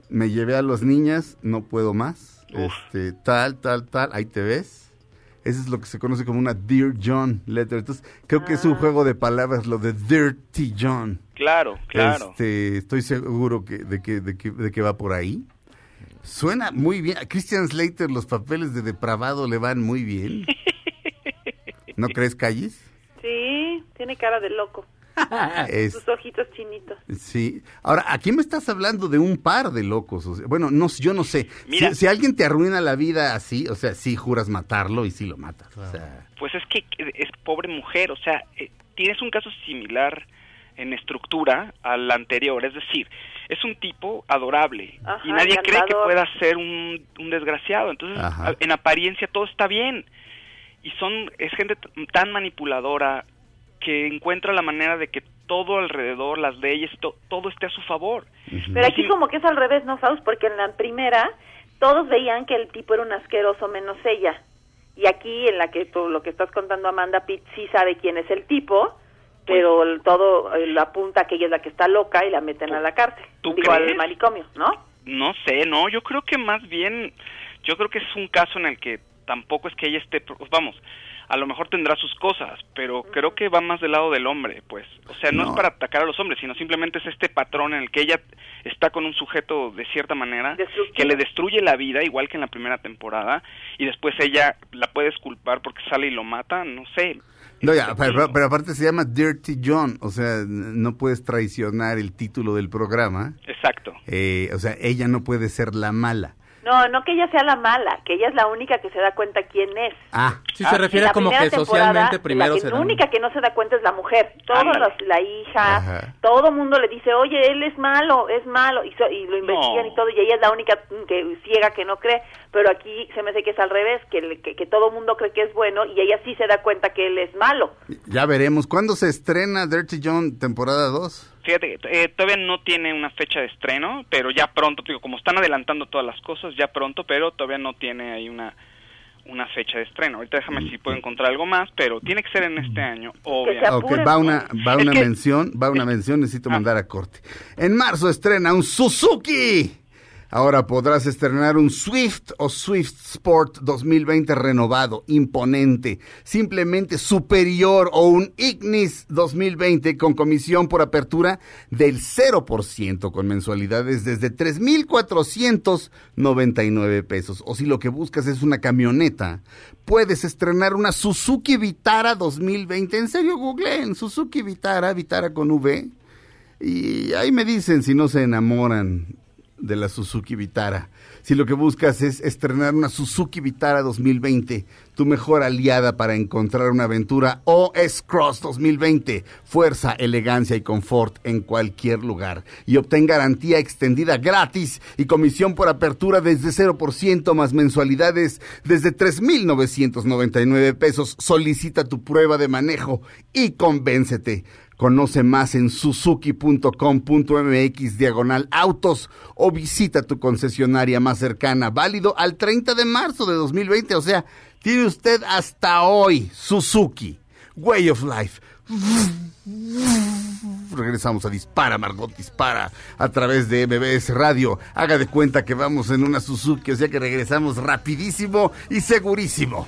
S1: me llevé a las niñas, no puedo más, este, tal, tal, tal, ahí te ves. Eso es lo que se conoce como una Dear John letter. Entonces, creo que es un juego de palabras lo de Dirty John.
S4: Claro, claro.
S1: Este, estoy seguro que, de, que, de, que, de que va por ahí. Suena muy bien. A Christian Slater los papeles de depravado le van muy bien. ¿No crees, Callis?
S3: Sí, tiene cara de loco.
S1: Es-
S3: Sus ojitos chinitos.
S1: Sí. Ahora, aquí me estás hablando de un par de locos. o sea, bueno, no, yo no sé.
S4: Mira.
S1: Si, si alguien te arruina la vida así, o sea, sí juras matarlo y sí lo matas. O sea,
S4: Pues es que es pobre mujer, o sea, eh, tienes un caso similar en estructura al anterior, es decir, es un tipo adorable
S3: Ajá,
S4: y nadie cree que pueda ser un, un desgraciado, entonces
S1: Ajá.
S4: en apariencia todo está bien y son es gente tan manipuladora que encuentra la manera de que todo alrededor, las leyes, to- todo esté a su favor.
S3: Pero aquí como que es al revés, ¿no, Faust? Porque en la primera todos veían que el tipo era un asqueroso menos ella. Y aquí en la que tú, lo que estás contando Amanda Pitt sí sabe quién es el tipo, pero el- todo eh, apunta a que ella es la que está loca y la meten a la cárcel.
S4: ¿Tú
S3: Digo, al
S4: crees?
S3: manicomio, ¿no?
S4: No sé, no, yo creo que más bien, yo creo que es un caso en el que tampoco es que ella esté, pro- vamos, a lo mejor tendrá sus cosas, pero creo que va más del lado del hombre, pues. O sea, no,
S1: No.
S4: es para atacar a los hombres, sino simplemente es este patrón en el que ella está con un sujeto de cierta manera que le destruye la vida, igual que en la primera temporada, y después ella la puedes culpar porque sale y lo mata, no sé.
S1: no, ya, pero, pero aparte se llama Dirty John. O sea, no puedes traicionar el título del programa.
S4: Exacto.
S1: Eh, o sea, ella no puede ser la mala.
S3: No, no que ella sea la mala, que ella es la única que se da cuenta quién es.
S1: Ah,
S2: Sí
S3: Ah,
S2: se
S3: en
S2: refiere como que socialmente primero
S3: la, que-
S2: se
S3: la única que no se da cuenta es la mujer. Todos los, la hija,
S1: Ajá.
S3: todo mundo le dice, oye, él es malo, es malo, y, so- y lo investigan
S4: No.
S3: y todo, y ella es la única que ciega que no cree, pero aquí se me hace que es al revés, que, le- que, que todo mundo cree que es bueno y ella sí se da cuenta que él es malo.
S1: ya veremos. ¿Cuándo se estrena Dirty John temporada 2?
S4: Fíjate, que, eh, todavía no tiene una fecha de estreno, pero ya pronto, digo, como están adelantando todas las cosas, ya pronto, pero todavía no tiene ahí una una fecha de estreno. Ahorita déjame si puedo encontrar algo más, pero tiene que ser en este año, obviamente.
S1: Va una, va
S4: Es
S1: una
S4: que-
S1: mención, va una mención, necesito mandar a corte. En marzo estrena un Suzuki. Ahora podrás estrenar un Swift o Swift Sport 2020 renovado, imponente, simplemente superior o un Ignis 2020 con comisión por apertura del 0% con mensualidades desde 3,499 pesos. O si lo que buscas es una camioneta, puedes estrenar una Suzuki Vitara 2020. En serio, googleen Suzuki Vitara, Vitara con V. Y ahí me dicen si no se enamoran de la Suzuki Vitara. Si lo que buscas es estrenar una Suzuki Vitara 2020, tu mejor aliada para encontrar una aventura o S-Cross 2020, fuerza, elegancia y confort en cualquier lugar. Y obtén garantía extendida gratis y comisión por apertura desde 0% más mensualidades desde 3,999 pesos. Solicita tu prueba de manejo y convéncete. Conoce más en suzuki.com.mx diagonal autos o visita tu concesionaria más cercana, válido al 30 de marzo de 2020. O sea, tiene usted hasta hoy Suzuki, Way of Life. Regresamos a Dispara, Margot Dispara, a través de MBS Radio. Haga de cuenta que vamos en una Suzuki, o sea que regresamos rapidísimo y segurísimo.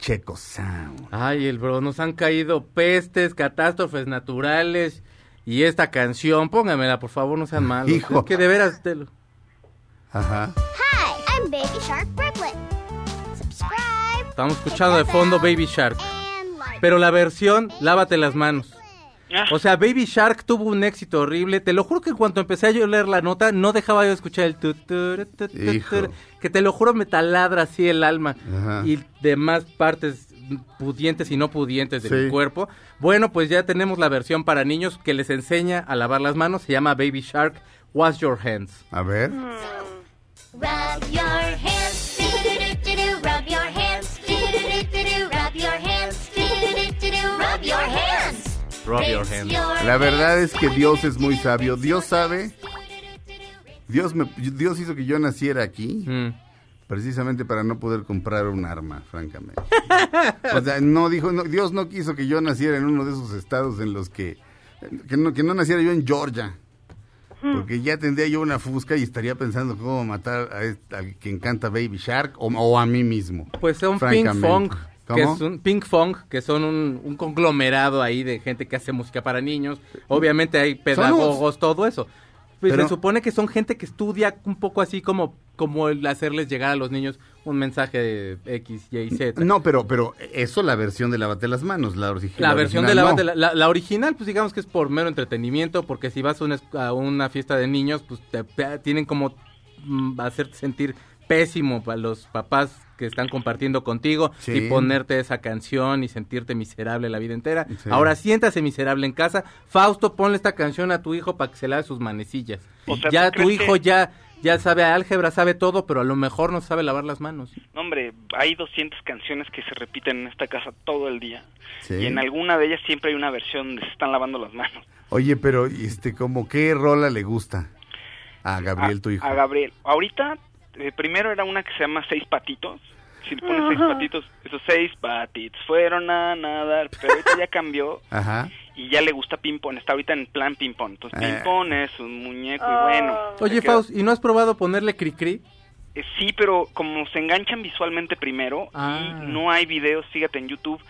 S1: Checo Sound.
S2: Ay, el bro, nos han caído pestes, catástrofes naturales y esta canción, póngamela, por favor, no sean malos.
S1: Hijo.
S2: Es que de veras te.
S1: Ajá.
S10: Hi, I'm Baby Shark Brooklyn. Subscribe.
S2: Estamos escuchando de fondo Baby Shark. Pero la versión Lávate las manos.
S4: Ah,
S2: O sea, Baby Shark tuvo un éxito horrible. Te lo juro que cuando empecé a yo leer la nota, no dejaba yo de escuchar el tu, tu, tu, tu,
S1: Hijo.
S2: tu, que te lo juro me taladra así el alma
S1: Ajá.
S2: y demás partes pudientes y no pudientes de
S1: Sí.
S2: mi cuerpo. Bueno, pues ya tenemos la versión para niños que les enseña a lavar las manos. Se llama Baby Shark Wash Your Hands.
S1: A ver.
S8: Rub Rub your your
S1: La verdad es que. Dios es muy sabio. Dios sabe. Dios, me, Dios hizo que yo naciera aquí
S2: Mm.
S1: precisamente para no poder comprar un arma, francamente. O sea, no dijo, no, Dios no quiso que yo naciera en uno de esos estados en los que que no, que no naciera yo en Georgia. Porque ya tendría yo una fusca y estaría pensando cómo matar a este- al que encanta Baby Shark o, o a mí mismo.
S2: Pues son Pink
S1: francamente.
S2: Que es un Pink Fong, que son un, un conglomerado ahí de gente que hace música para niños. Obviamente hay pedagogos, todo eso. Pues
S1: Pero-
S2: se supone que son gente que estudia un poco así como, como el hacerles llegar a los niños un mensaje de X, Y, Z.
S1: No, pero, pero eso la versión de Lávate las manos, la, origi-
S2: La versión de
S1: original
S2: la,
S1: no.
S2: de la, la- original, pues digamos que es por mero entretenimiento, porque si vas a una, a una fiesta de niños, pues te, te- tienen como mm, hacerte sentir pésimo para los papás que están compartiendo contigo
S1: Sí.
S2: y ponerte esa canción y sentirte miserable la vida entera.
S1: Sí.
S2: Ahora siéntase miserable en casa. Fausto, ponle esta canción a tu hijo para que se lave sus manecillas.
S4: O sea,
S2: ya
S4: ¿tú
S2: tu hijo
S4: que-
S2: ya ya sabe álgebra, sabe todo, pero a lo mejor no sabe lavar las manos.
S4: no, hombre, hay 200 canciones que se repiten en esta casa todo el día.
S1: Sí.
S4: Y en alguna de ellas siempre hay una versión donde se están lavando las manos.
S1: Oye, pero este, como qué rola le gusta a Gabriel,
S4: a,
S1: tu hijo.
S4: a Gabriel. Ahorita, eh, primero era una que se llama Seis Patitos. Si le pones seis patitos, esos seis patitos fueron a nadar. Pero ahorita ya cambió
S1: Ajá.
S4: y ya le gusta ping-pong. Está ahorita en plan ping-pong. Entonces,
S1: Eh.
S4: ping-pong es un muñeco y bueno. se
S2: Oye, Faust, ¿y no has probado ponerle cri-cri?
S4: Eh, sí, pero como se enganchan visualmente primero
S2: Ah.
S4: y no hay videos, fíjate en YouTube,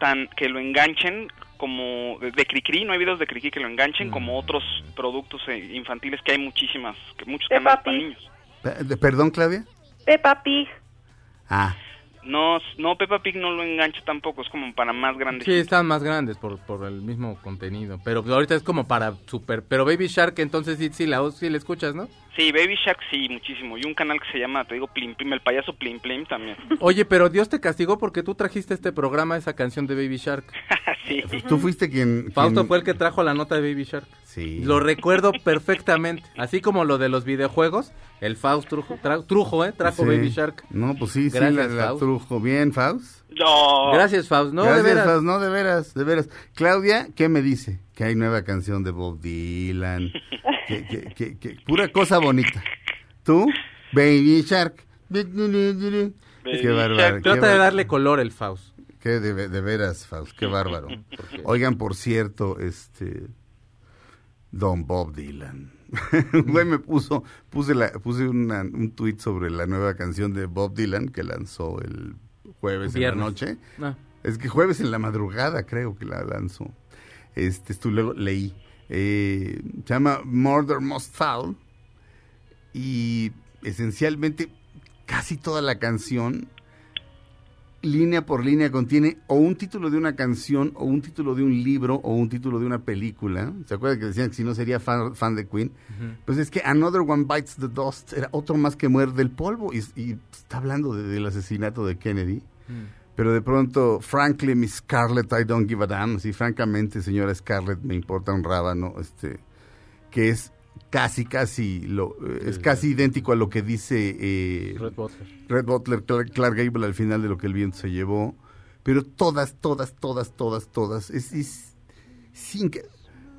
S4: tan que lo enganchen como de, Cricri, no hay videos de Cricri que lo enganchen
S2: Mm.
S4: como otros productos eh, infantiles que hay muchísimas, que muchos canales para niños.
S1: Perdón, Claudia.
S3: Peppa Pig.
S1: Ah,
S4: No, no Peppa Pig no lo engancha tampoco, es como para más grandes.
S2: Sí, están más grandes por, por el mismo contenido. Pero ahorita es como para super. Pero Baby Shark, entonces sí, sí, la, sí la escuchas, ¿no?
S4: Sí, Baby Shark sí, muchísimo. Y un canal que se llama, te digo, Plim Plim, el payaso Plim Plim también.
S2: Oye, pero Dios te castigó porque tú trajiste este programa esa canción de Baby Shark.
S4: sí.
S1: tú fuiste quien...
S2: Fausto
S1: quien-
S2: fue el que trajo la nota de Baby Shark.
S1: Sí.
S2: Lo recuerdo perfectamente. Así como lo de los videojuegos, el Faust trujo, tra- trujo ¿eh? Trajo
S1: Sí.
S2: Baby Shark.
S1: No, pues sí, sí,
S2: Gracias,
S1: la, la
S2: Faust.
S1: trujo. Bien, Faust.
S4: No.
S2: Gracias, Faust. No,
S1: Gracias,
S2: de veras.
S1: Faust. No, de veras, de veras. Claudia, ¿qué me dice? Que hay nueva canción de Bob Dylan. que, que, que, pura cosa bonita. ¿Tú? Baby Shark. Qué bárbaro.
S4: Shark.
S1: qué
S2: Trata de darle color el Faust.
S1: Qué de, de veras, Faust, qué bárbaro. Oigan, por cierto, este Don Bob Dylan. Güey me puso puse la puse una- un tweet sobre la nueva canción de Bob Dylan que lanzó el jueves
S2: Viernes.
S1: en la noche.
S2: Ah.
S1: Es que jueves en la madrugada creo que la lanzó. Este, esto luego leí. Eh, se llama Murder Most Foul y esencialmente casi toda la canción línea por línea contiene o un título de una canción o un título de un libro o un título de una película. ¿Se acuerdan que decían que si no sería fan, fan de Queen? Pues es que Another One Bites the Dust era otro más que muerde el polvo y, y está hablando de- del asesinato de Kennedy. Pero de pronto, frankly, Miss Scarlett, I don't give a damn. Sí, francamente, señora Scarlett, me importa un rábano. Este, que es casi, casi, lo, eh, es casi idéntico a lo que dice eh,
S2: Red Butler.
S1: Red Butler, Clark, Clark Gable al final de lo que el viento se llevó. Pero todas, todas, todas, todas, todas. Es, es, es inque-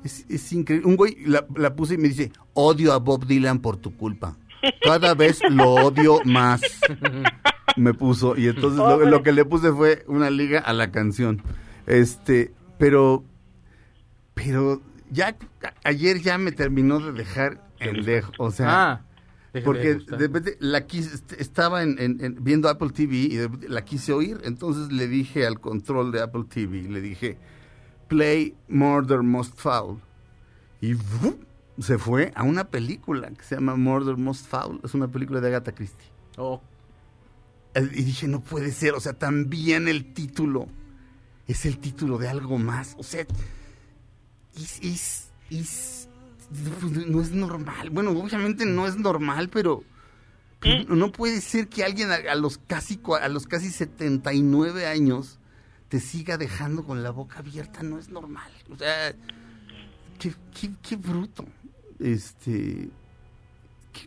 S1: es- es increíble. Un güey la, la puse y me dice, odio a Bob Dylan por tu culpa. Cada vez lo odio más. Me puso. Y entonces lo, lo que le puse fue una liga a la canción. Este, pero, pero ya ayer ya me terminó de dejar en dejo. O sea,
S2: Ah,
S1: porque de repente la quise, est- estaba en, en- en- viendo Apple TV y de repente la quise oír, entonces le dije al control de Apple TV, le dije, play Murder Most Foul. Y ¡vum! Se fue a una película que se llama Murder Most Foul, es una película de Agatha Christie.
S2: Oh,
S1: eh, y dije, no puede ser, o sea, también el título es el título de algo más, o sea, es, es, es- no es normal, bueno, obviamente no es normal, pero, pero no puede ser que alguien a, a los casi, a los casi 79 años te siga dejando con la boca abierta, no es normal, o sea, qué, qué, qué bruto, este...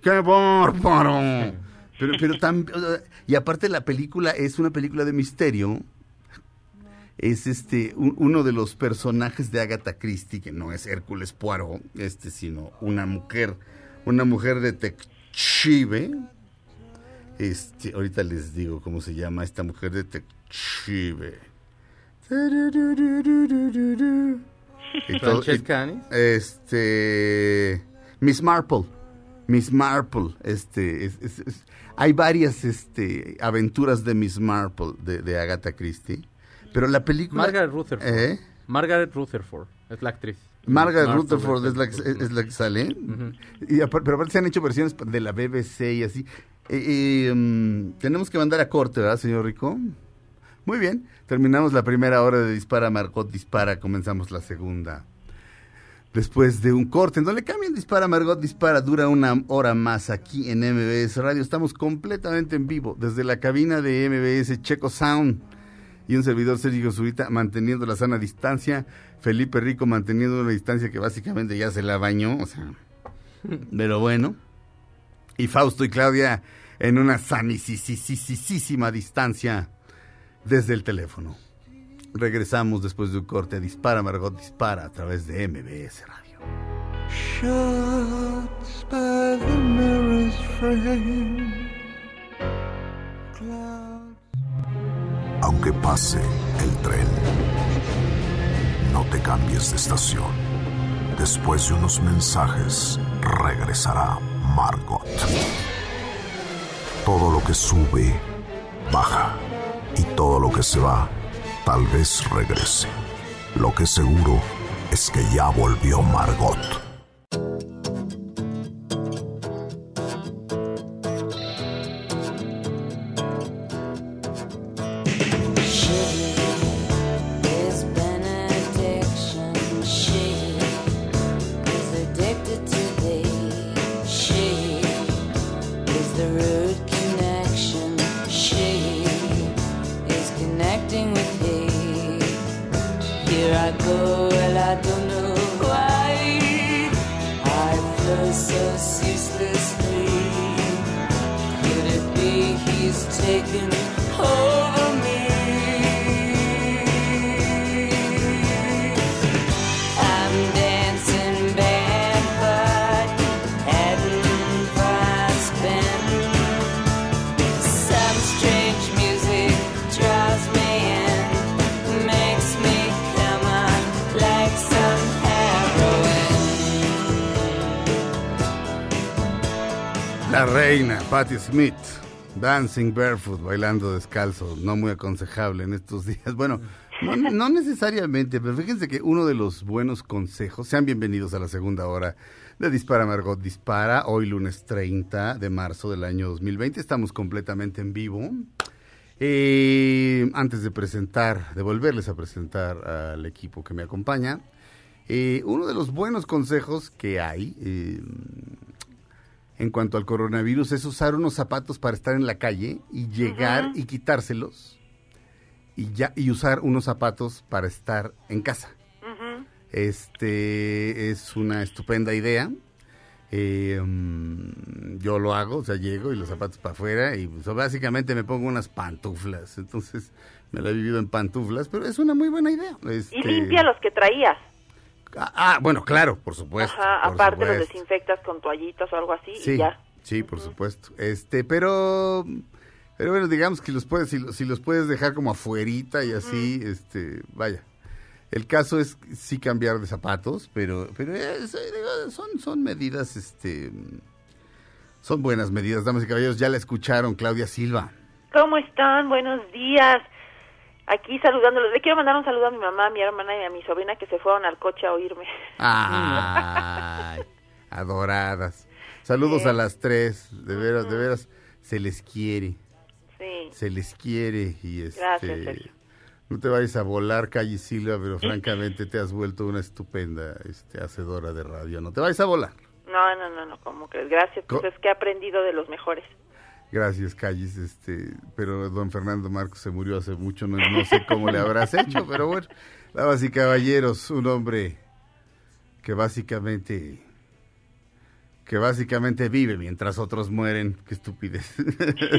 S1: ¡Qué bárbaro! Pero, pero tam- o sea, y aparte la película es una película de misterio. Es este un- uno de los personajes de Agatha Christie, que no es Hércules Poirot, este, sino una mujer, una mujer detective. Este, ahorita les digo cómo se llama esta mujer detective.
S2: Francesca Annis.
S1: este Miss Marple. Miss Marple este es- es- es- hay varias este aventuras de Miss Marple de, de Agatha Christie pero la película
S2: Margaret Rutherford.
S1: ¿Eh?
S2: Margaret Rutherford es la actriz.
S1: Margaret Rutherford es la, que, es, es la que sale. Y pero aparte se han hecho versiones de la BBC y así. Eh, eh, mm, tenemos que mandar a corte verdad señor Rico muy bien terminamos la primera hora de dispara Margot dispara comenzamos la segunda después de un corte. No le cambien Dispara, Margot Dispara. Dura una hora más aquí en MBS Radio. Estamos completamente en vivo desde la cabina de MBS Checo Sound. Y un servidor Sergio Zurita manteniendo la sana distancia. Felipe Rico manteniendo una distancia que básicamente ya se la bañó. O sea, pero bueno. Y Fausto y Claudia en una sanisísima distancia desde el teléfono. Regresamos después de un corte. Dispara, Margot, dispara a través de MBS Radio.
S11: Shots by the mirror's frame. Clouds.
S5: Aunque pase el tren, no te cambies de estación. Después de unos mensajes, regresará Margot. Todo lo que sube, baja. Y todo lo que se va, tal vez regrese. Lo que seguro es que ya volvió Margot.
S1: La reina, Patti Smith, dancing barefoot, bailando descalzo, no muy aconsejable en estos días. Bueno, no, necesariamente, pero fíjense que uno de los buenos consejos, sean bienvenidos a la segunda hora de Dispara Margot Dispara, hoy lunes 30 de marzo del año 2020, estamos completamente en vivo. Antes de presentar, de volverles a presentar al equipo que me acompaña, eh, uno de los buenos consejos que hay eh, en cuanto al coronavirus es usar unos zapatos para estar en la calle y llegar y quitárselos y ya y usar unos zapatos para estar en casa. Este es una estupenda idea. Eh, mm, yo lo hago, o sea, llego y los zapatos para afuera y pues, básicamente me pongo unas pantuflas. Entonces me la he vivido en pantuflas, pero es una muy buena idea.
S3: Y
S1: Este,
S3: limpia los que traías.
S1: Ah, ah, bueno, claro, por supuesto.
S3: Ajá,
S1: por
S3: aparte los
S1: supuesto.
S3: desinfectas con toallitas o algo así
S1: Sí,
S3: y ya.
S1: sí, por supuesto. Este, pero, pero bueno, digamos que los puedes, si, los- si los puedes dejar como afuerita y así, este, vaya. El caso es sí cambiar de zapatos, pero, pero es, eh, son, son medidas, este, son buenas medidas, damas y caballeros. Ya la escucharon, Claudia Silva.
S3: ¿Cómo están? Buenos días. Aquí saludándolos. Le quiero mandar un saludo a mi mamá, a mi hermana y a mi sobrina que se fueron al coche a oírme.
S1: Ay, adoradas. Saludos
S3: Sí.
S1: a las tres, de veras, de veras, se les quiere.
S3: Sí.
S1: Se les quiere y este...
S3: Gracias, Sergio.
S1: No te vayas a volar, Calle Silva, pero francamente te has vuelto una estupenda este, hacedora de radio. No te vayas a volar.
S3: No, no, no, no, ¿cómo crees? Gracias, pues
S1: Co-
S3: es que he aprendido de los mejores.
S1: Gracias, Calles. Este, pero don Fernando Marcos se murió hace mucho, no, no sé cómo le habrás hecho, pero bueno, damas y caballeros, un hombre que básicamente que básicamente vive mientras otros mueren. Qué estupidez.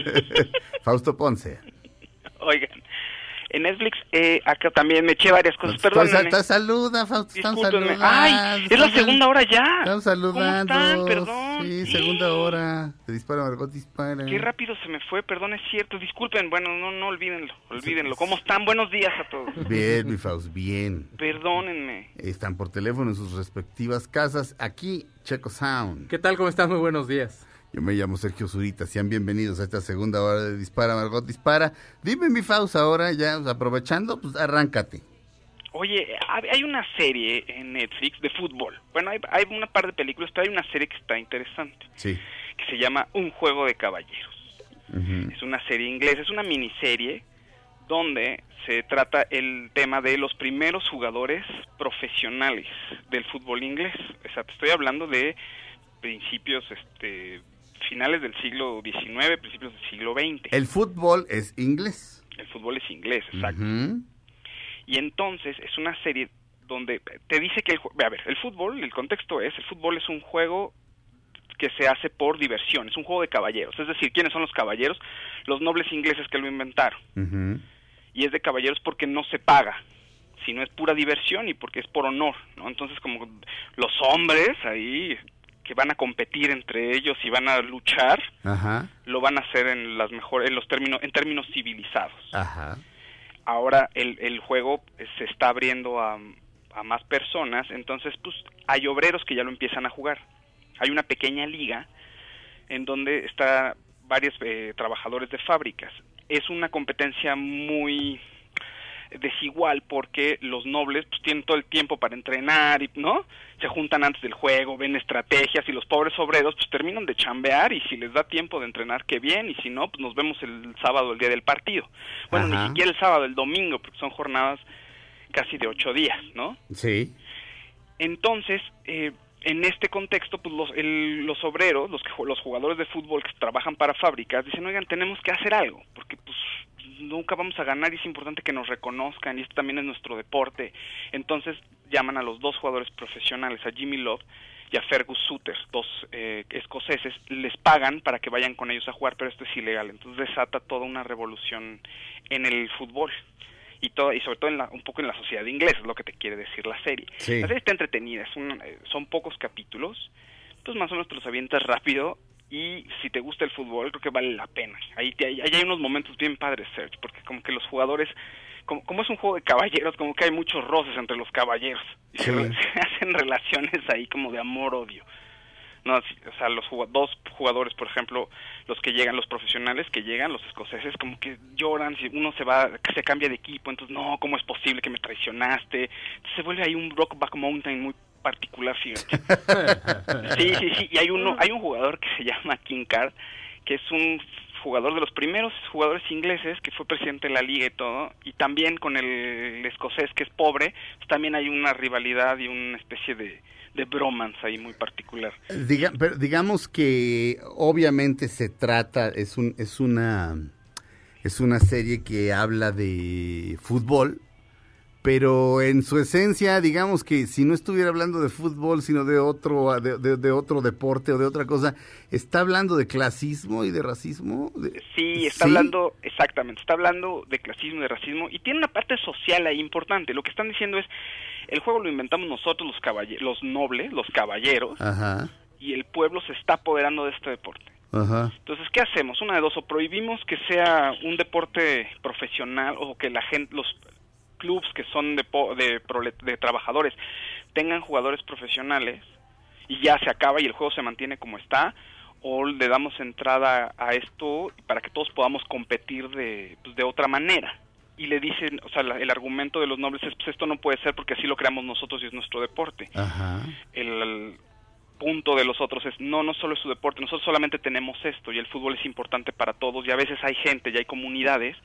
S1: Fausto Ponce.
S4: Oigan, en Netflix eh, acá también me eché varias cosas,
S1: Te
S4: perdónenme.
S1: te saluda, Fausto. Están
S4: Discúlpenme.
S1: saludando.
S4: Ay, es la segunda hora ya.
S1: Están saludando.
S4: ¿Cómo están? Perdón.
S1: Sí, segunda hora. Te dispara, Margot dispara.
S4: Qué rápido se me fue, perdón, es cierto. Disculpen, bueno, no, no olvídenlo, olvídenlo. ¿Cómo están? Buenos días a todos.
S1: Bien, mi Faust, bien.
S4: Perdónenme.
S1: Están por teléfono en sus respectivas casas. Aquí, Checo Sound.
S2: ¿Qué tal? ¿Cómo están? Muy buenos días.
S1: Yo me llamo Sergio Zurita. Sean bienvenidos a esta segunda hora de Dispara, Margot Dispara. Dime, mi Faust, ahora ya aprovechando, pues arráncate.
S4: Oye, hay una serie en Netflix de fútbol. Bueno, hay, hay una par de películas, pero hay una serie que está interesante,
S1: Sí.
S4: que se llama Un juego de caballeros. Es una serie inglesa, es una miniserie donde se trata el tema de los primeros jugadores profesionales del fútbol inglés. O sea, te estoy hablando de principios, este, finales del siglo XIX, principios del siglo XX.
S1: El fútbol es inglés.
S4: El fútbol es inglés, exacto. Y entonces es una serie donde te dice que el a ver, el fútbol, el contexto es, el fútbol es un juego que se hace por diversión, es un juego de caballeros, es decir, ¿quiénes son los caballeros? Los nobles ingleses que lo inventaron. Y es de caballeros porque no se paga, sino es pura diversión y porque es por honor, ¿no? Entonces como los hombres ahí que van a competir entre ellos y van a luchar,
S1: Ajá.
S4: lo van a hacer en las mejores en los términos en términos civilizados
S1: Ajá.
S4: ahora el, el juego eh, se está abriendo a, a más personas, entonces pues hay obreros que ya lo empiezan a jugar. Hay una pequeña liga en donde está varios eh, trabajadores de fábricas. Es una competencia muy desigual porque los nobles pues tienen todo el tiempo para entrenar y no se juntan antes del juego ven estrategias y los pobres obreros pues terminan de chambear y si les da tiempo de entrenar qué bien y si no pues nos vemos el sábado el día del partido bueno
S1: Ajá.
S4: ni siquiera el sábado el domingo porque son jornadas casi de ocho días no
S1: Sí.
S4: entonces, eh, en este contexto, pues los, el- los obreros, los, los jugadores de fútbol que trabajan para fábricas, dicen, oigan, tenemos que hacer algo, porque pues nunca vamos a ganar y es importante que nos reconozcan y esto también es nuestro deporte. Entonces llaman a los dos jugadores profesionales, a Jimmy Love y a Fergus Suter, dos eh, escoceses, les pagan para que vayan con ellos a jugar, pero esto es ilegal. Entonces desata toda una revolución en el fútbol y todo y sobre todo en la- un poco en la sociedad inglesa es lo que te quiere decir la serie
S1: Sí.
S4: la serie está entretenida es un- eh, son pocos capítulos pues más o menos te los avientas rápido y si te gusta el fútbol creo que vale la pena ahí, te- ahí hay unos momentos bien padres Serge porque como que los jugadores como, como es un juego de caballeros como que hay muchos roces entre los caballeros y se,
S1: Sí.
S4: re- se hacen relaciones ahí como de amor odio no, o sea, los dos jugadores, por ejemplo, los que llegan, los profesionales que llegan, los escoceses, como que lloran, si uno se va, se cambia de equipo, entonces, no, ¿cómo es posible que me traicionaste? Se vuelve ahí un Brockback Mountain muy particular, fíjate. Sí, sí, sí, y hay uno, hay un jugador que se llama King Card, que es un jugador de los primeros jugadores ingleses que fue presidente de la liga y todo, y también con el escocés que es pobre, pues también hay una rivalidad y una especie de, de bromance ahí muy particular.
S1: Diga- pero digamos que obviamente se trata, es un, es una es una serie que habla de fútbol, pero en su esencia, digamos que si no estuviera hablando de fútbol, sino de otro, de, de- de otro deporte o de otra cosa, está hablando de clasismo y de racismo.
S4: Sí, está
S1: ¿Sí?
S4: hablando, exactamente, está hablando de clasismo, de racismo, y tiene una parte social ahí importante. Lo que están diciendo es, el juego lo inventamos nosotros, los, caballe- los nobles, los caballeros,
S1: Ajá,
S4: y el pueblo se está apoderando de este deporte.
S1: ajá.
S4: Entonces, ¿qué hacemos? Una de dos, o prohibimos que sea un deporte profesional o que la gente, los clubs que son de, po- de, de trabajadores tengan jugadores profesionales y ya se acaba y el juego se mantiene como está, o le damos entrada a esto para que todos podamos competir de, pues, de otra manera. Y le dicen, o sea, la- el argumento de los nobles es, pues esto no puede ser porque así lo creamos nosotros y es nuestro deporte
S1: Ajá.
S4: el, punto de los otros es no, no solo es su deporte, nosotros solamente tenemos esto y el fútbol es importante para todos y a veces hay gente y hay comunidades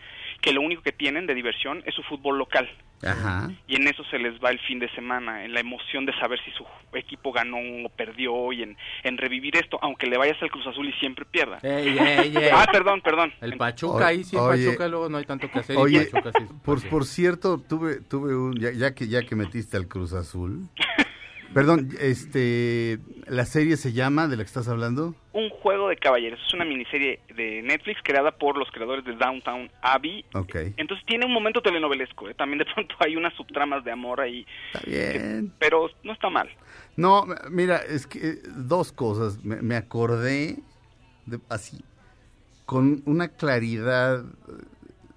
S4: que lo único que tienen de diversión es su fútbol local
S1: Ajá.
S4: y en eso se les va el fin de semana, en la emoción de saber si su equipo ganó o perdió y en, en revivir esto, aunque le vayas al Cruz Azul y siempre pierda.
S2: Ey, ey, ey.
S4: Ah, perdón, perdón.
S2: El Pachuca, ahí sí, el
S1: Oye.
S2: Pachuca luego no hay tanto que hacer. y
S1: Oye,
S2: Pachuca sí.
S1: por, por cierto, tuve, tuve un, ya, ya que, ya que metiste al Cruz Azul, perdón, este, la serie se llama, de la que estás hablando,
S4: Un juego de caballeros, es una miniserie de Netflix creada por los creadores de Downtown Abbey.
S1: ok,
S4: Entonces tiene un momento telenovelesco, ¿eh? también de pronto hay unas subtramas de amor ahí,
S1: está bien.
S4: pero no está mal.
S1: No, mira, es que eh, dos cosas, me, me acordé, de, así, con una claridad,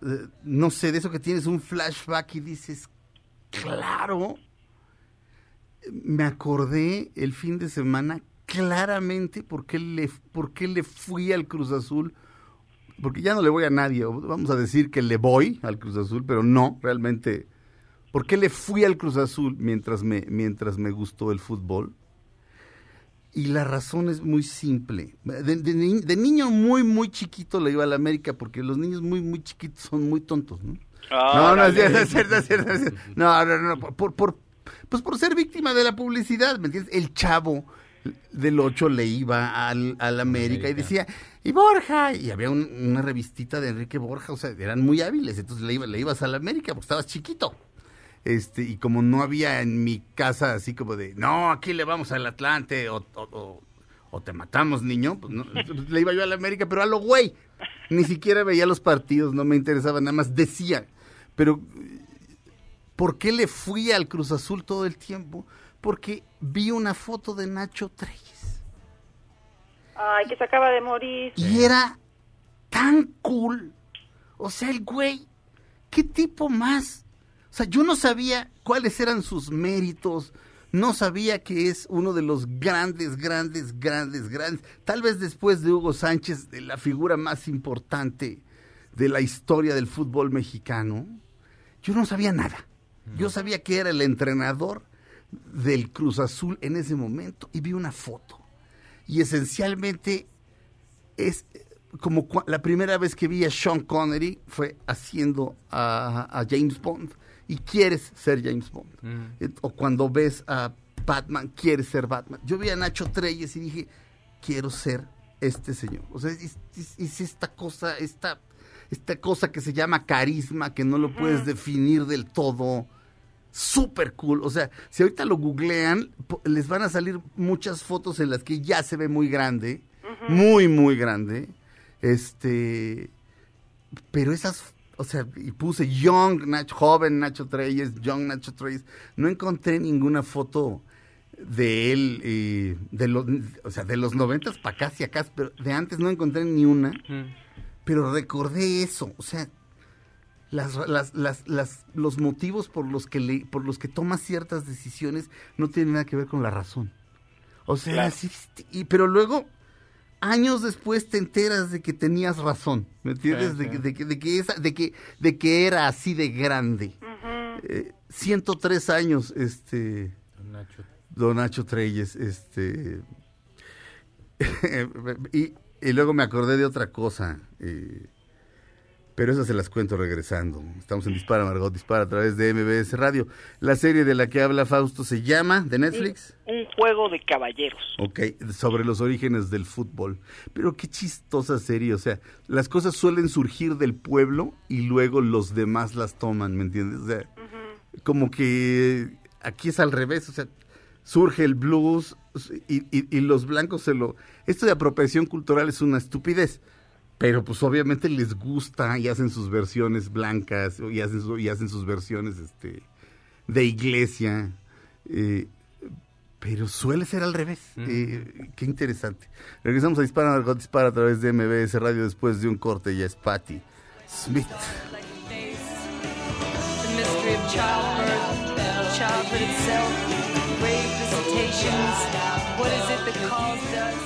S1: eh, no sé, de eso que tienes un flashback y dices, claro, me acordé el fin de semana claramente por qué le, por qué le fui al Cruz Azul, porque ya no le voy a nadie, vamos a decir que le voy al Cruz Azul, pero no, realmente, ¿por qué le fui al Cruz Azul mientras me, mientras me gustó el fútbol? Y la razón es muy simple. De, de ni- de niño muy, muy chiquito le iba a la América porque los niños muy, muy chiquitos son muy tontos, ¿no? no, no, es cierto, es cierto, es cierto, es cierto. No, no, no, por, por, pues por ser víctima de la publicidad, ¿me entiendes? El chavo del 8 le iba al, al América y decía, y Borja, y había un- una revistita de Enrique Borja, o sea, eran muy hábiles, entonces le, iba, le ibas al América porque estabas chiquito. Este, y como no había en mi casa así como de, no, aquí le vamos al Atlante, o, o- o- o te matamos, niño, pues no, le iba yo al América, pero a lo güey. Ni siquiera veía los partidos, no me interesaba, nada más decía. Pero, ¿por qué le fui al Cruz Azul todo el tiempo? Porque vi una foto de Nacho Treyes.
S3: Ay, que se acaba de morir.
S1: Y era tan cool. O sea, el güey, ¿qué tipo más? O sea, yo no sabía cuáles eran sus méritos. No sabía que es uno de los grandes, grandes, grandes, grandes. Tal vez después de Hugo Sánchez, de la figura más importante de la historia del fútbol mexicano. Yo no sabía nada. Yo sabía que era el entrenador del Cruz Azul en ese momento y vi una foto. Y esencialmente es eh, como la primera vez que vi a Sean Connery fue haciendo a, a James Bond y quieres ser James Bond. Eh, O cuando ves a Batman, quieres ser Batman. Yo vi a Nacho Treyes y dije, quiero ser este señor. O sea, es, es- es esta cosa, esta, esta cosa que se llama carisma, que no lo puedes definir del todo. Súper cool. O sea, si ahorita lo googlean, les van a salir muchas fotos en las que ya se ve muy grande. Muy, muy grande. Este. Pero esas. O sea, y puse Young, Nacho, joven Nacho Treyes, Young Nacho Treyes. No encontré ninguna foto de él, eh, de los, o sea, de los noventas para acá y acá, pero de antes no encontré ni una. Pero recordé eso, o sea, las, las, las, las- los motivos por los que le, por los que toma ciertas decisiones no tienen nada que ver con la razón. O sea,
S4: Claro.
S1: sí, y, pero luego, años después te enteras de que tenías razón, ¿me entiendes?
S2: Sí,
S1: de,
S2: sí.
S1: de que, de, que esa, de, que, de que era así de grande. Eh, 103 años, este,
S2: Don Nacho.
S1: Don Nacho Treyes, este... y, y luego me acordé de otra cosa, eh, pero esas se las cuento regresando. Estamos en Dispara, Margot Dispara a través de MBS Radio. La serie de la que habla Fausto se llama, de Netflix,
S4: Un juego de caballeros.
S1: ok, sobre los orígenes del fútbol. Pero qué chistosa serie, o sea, las cosas suelen surgir del pueblo y luego los demás las toman, ¿me entiendes? O sea, como que aquí es al revés, o sea, surge el blues y, y- y los blancos se lo... Esto de apropiación cultural es una estupidez, pero pues obviamente les gusta y hacen sus versiones blancas y hacen, su- y hacen sus versiones este, de iglesia, eh, pero suele ser al revés. Eh, qué interesante. Regresamos a Dispara, Margot Dispara a través de MBS Radio después de un corte, ya es Patty Smith.
S8: What is it that caused us?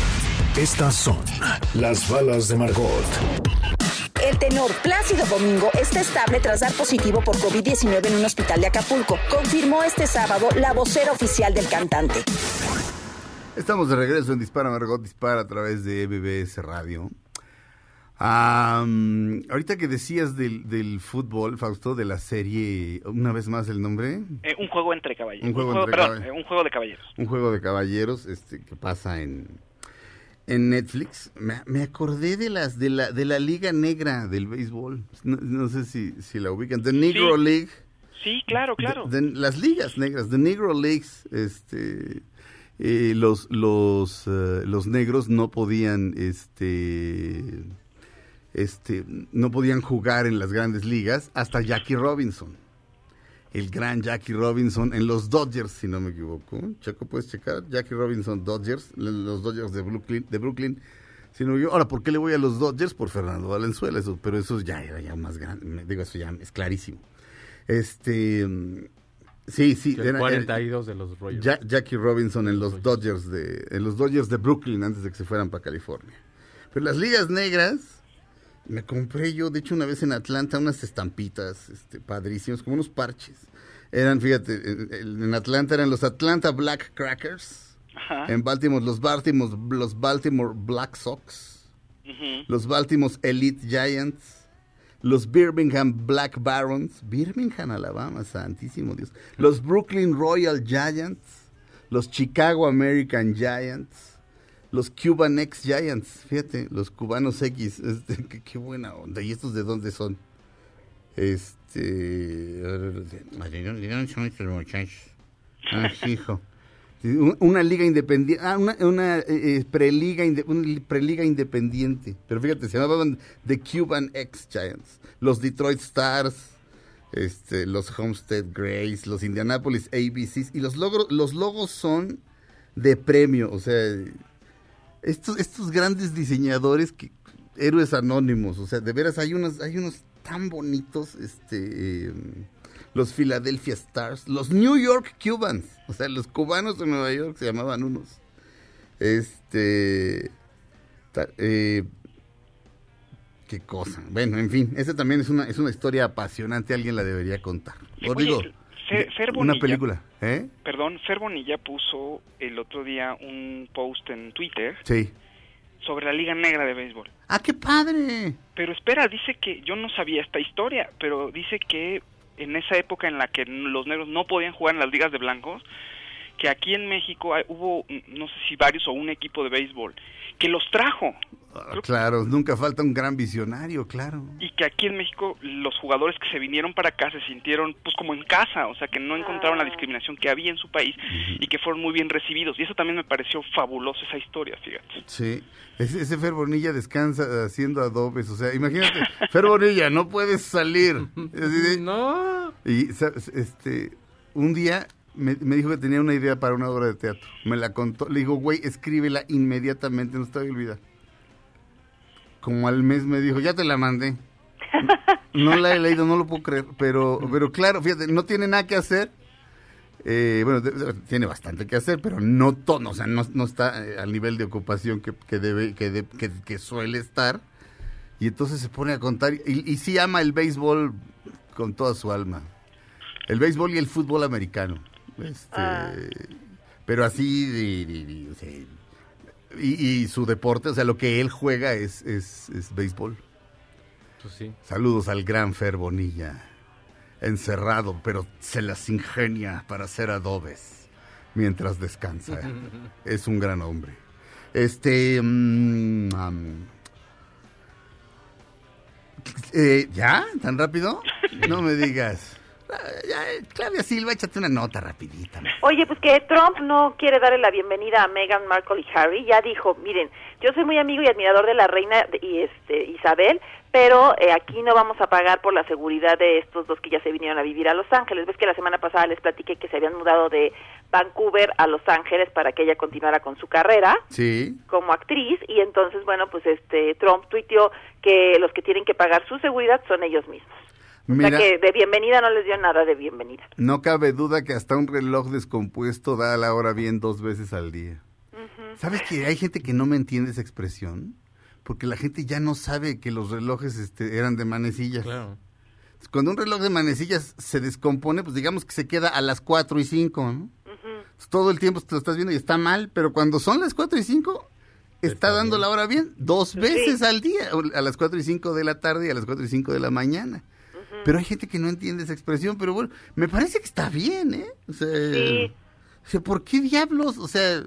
S6: Estas son las balas de Margot.
S7: El tenor Plácido Domingo está estable tras dar positivo por COVID-19 en un hospital de Acapulco. Confirmó este sábado la vocera oficial del cantante.
S1: Estamos de regreso en Dispara Margot Dispara a través de MBS Radio. Ahorita que decías del, del fútbol, Fausto, de la serie, una vez más el nombre,
S4: Eh, un juego entre caballeros.
S1: Un juego entre
S4: perdón,
S1: caballeros.
S4: eh, un juego de caballeros.
S1: un juego de caballeros este, que pasa en, en Netflix. Me, me acordé de las de la, de la Liga Negra del béisbol. No, no sé si, si la ubican. The Negro
S4: Sí.
S1: League.
S4: Sí, claro, claro.
S1: De- de- las ligas negras, the Negro Leagues, este, eh, los, los, eh, los negros no podían, este, este, no podían jugar en las grandes ligas hasta Jackie Robinson. El gran Jackie Robinson en los Dodgers, si no me equivoco. Checo, puedes checar. Jackie Robinson, Dodgers, los Dodgers de Brooklyn. De Brooklyn si no, yo, ahora, ¿por qué le voy a los Dodgers? Por Fernando Valenzuela, eso, pero eso ya era ya más grande. me- Digo, eso ya es clarísimo. Este. Sí, sí.
S2: El
S1: era- era-
S2: 42 de los Royals.
S1: Ja- Jackie Robinson en los Dodgers de en los Dodgers de Brooklyn antes de que se fueran para California. Pero las ligas negras me compré yo de hecho una vez en Atlanta unas estampitas este padrísimas como unos parches. Eran, fíjate, en, en Atlanta eran los Atlanta Black Crackers.
S4: Ajá.
S1: En Baltimore los Baltimore los Baltimore Black Sox. Los Baltimore Elite Giants, los Birmingham Black Barons, Birmingham, Alabama, santísimo Dios, los Brooklyn Royal Giants, los Chicago American Giants, los Cuban X Giants, fíjate, los cubanos X, este, qué, qué buena onda, ¿y estos de dónde son? Este, son estos muchachos? Ah, hijo. Un- Una liga independiente, ah, una, una eh, eh, preliga, inde- una li- preliga independiente. Pero fíjate, se llamaban The Cuban X Giants, los Detroit Stars, este, los Homestead Grays, los Indianapolis ABCs y los logros, los logos son de premio, o sea, estos, estos grandes diseñadores que héroes anónimos, o sea, de veras hay unos, hay unos tan bonitos, este, eh, los Philadelphia Stars, los New York Cubans, o sea, los cubanos de Nueva York se llamaban unos, este, ta- eh, qué cosa, bueno, en fin, esa también es una, es una historia apasionante, alguien la debería contar. O
S4: Oye,
S1: digo,
S4: Fer- Fer
S1: una
S4: Bonilla-
S1: película, ¿eh?
S4: Perdón, Fer Bonilla puso el otro día un post en Twitter
S1: Sí.
S4: sobre la Liga Negra de Béisbol.
S1: ¡Ah, qué padre!
S4: Pero espera, dice que yo no sabía esta historia, pero dice que en esa época en la que los negros no podían jugar en las ligas de blancos, que aquí en México hay- hubo, no sé si varios o un equipo de béisbol, que los trajo.
S1: Ah, Claro, nunca falta un gran visionario, claro.
S4: Y que aquí en México los jugadores que se vinieron para acá se sintieron pues como en casa, o sea que no encontraron la discriminación que había en su país y que fueron muy bien recibidos. Y eso también me pareció fabuloso esa historia, fíjate.
S1: Sí, ese, ese Fer Bonilla descansa haciendo adobes, o sea, imagínate, Fer Bonilla, no puedes salir. Así de-
S2: No.
S1: Y este, un día me, me dijo que tenía una idea para una obra de teatro, me la contó, le digo, güey, escríbela inmediatamente, no te voy a olvidar. Como al mes me dijo, ya te la mandé. No la he leído, no lo puedo creer, pero, pero claro, fíjate, no tiene nada que hacer. Eh, bueno, tiene bastante que hacer, pero no todo, o sea, no, no está eh, al nivel de ocupación que, que debe, que, de- que, que suele estar. Y entonces se pone a contar, y, y sí ama el béisbol con toda su alma. El béisbol y el fútbol americano. Este,
S3: Ah.
S1: Pero así, de- de- de- o sea, y, y su deporte, o sea, lo que él juega es, es, es béisbol.
S2: Pues sí.
S1: Saludos al gran Fer Bonilla. Encerrado, pero se las ingenia para hacer adobes mientras descansa. es un gran hombre. Este. mm, eh, ¿Ya? ¿Tan rápido? No me digas. Claudia Silva, échate una nota rapidita.
S3: Oye, pues que Trump no quiere darle la bienvenida a Meghan Markle y Harry. Ya dijo, miren, yo soy muy amigo y admirador de la reina y este Isabel, pero eh, aquí no vamos a pagar por la seguridad de estos dos que ya se vinieron a vivir a Los Ángeles. Ves que la semana pasada les platiqué que se habían mudado de Vancouver a Los Ángeles para que ella continuara con su carrera
S1: Sí.
S3: como actriz y entonces bueno pues este Trump tuiteó que los que tienen que pagar su seguridad son ellos mismos. O sea que de bienvenida no les dio nada de bienvenida.
S1: no cabe duda que hasta un reloj descompuesto da la hora bien dos veces al día. ¿Sabes que hay gente que no me entiende esa expresión? Porque la gente ya no sabe que los relojes este, eran de manecillas.
S2: Claro.
S1: Cuando un reloj de manecillas se descompone, pues digamos que se queda a las 4 y 5, ¿no? Todo el tiempo te lo estás viendo y está mal, pero cuando son las 4 y 5, está dando la hora bien dos veces al día, a las 4 y 5 de la tarde y a las 4 y 5 de la mañana. Pero hay gente que no entiende esa expresión, pero bueno, me parece que está bien, ¿eh? O sea,
S3: Sí.
S1: o sea, ¿por qué diablos? O sea,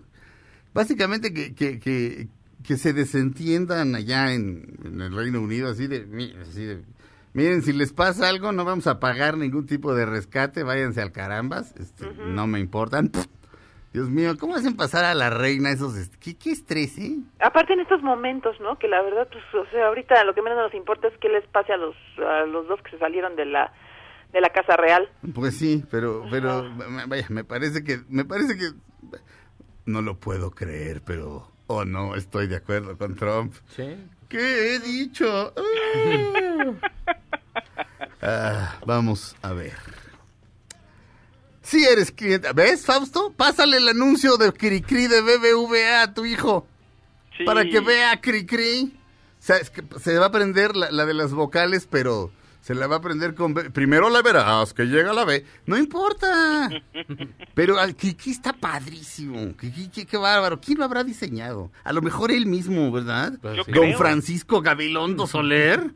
S1: básicamente que, que, que, que se desentiendan allá en, en el Reino Unido, así de, mi- así de, miren, si les pasa algo, no vamos a pagar ningún tipo de rescate, váyanse al carambas, este, no me importan. Dios mío, ¿cómo hacen pasar a la reina esos, este, qué, qué estrés, eh?
S3: Aparte en estos momentos, ¿no? Que la verdad, pues, o sea, ahorita lo que menos nos importa es qué les pase a los a los dos que se salieron de la de la casa real.
S1: Pues sí, pero, pero, vaya, me parece que, me parece que, no lo puedo creer, pero, oh no, estoy de acuerdo con Trump.
S2: Sí.
S1: ¿Qué he dicho? Ah, vamos a ver. Si eres cliente, ¿ves, Fausto? Pásale el anuncio de Cricri de BBVA a tu hijo.
S4: Sí.
S1: Para que vea Cricri. O sea, es que se va a aprender la, la de las vocales, pero se la va a aprender con B. Primero la verás, que llega la B. No importa. Pero al Cricri está padrísimo. Cricri, qué, qué bárbaro. ¿Quién lo habrá diseñado? A lo mejor él mismo, ¿verdad?
S2: Pues sí.
S1: Don
S4: creo.
S1: Francisco Gabilondo Soler.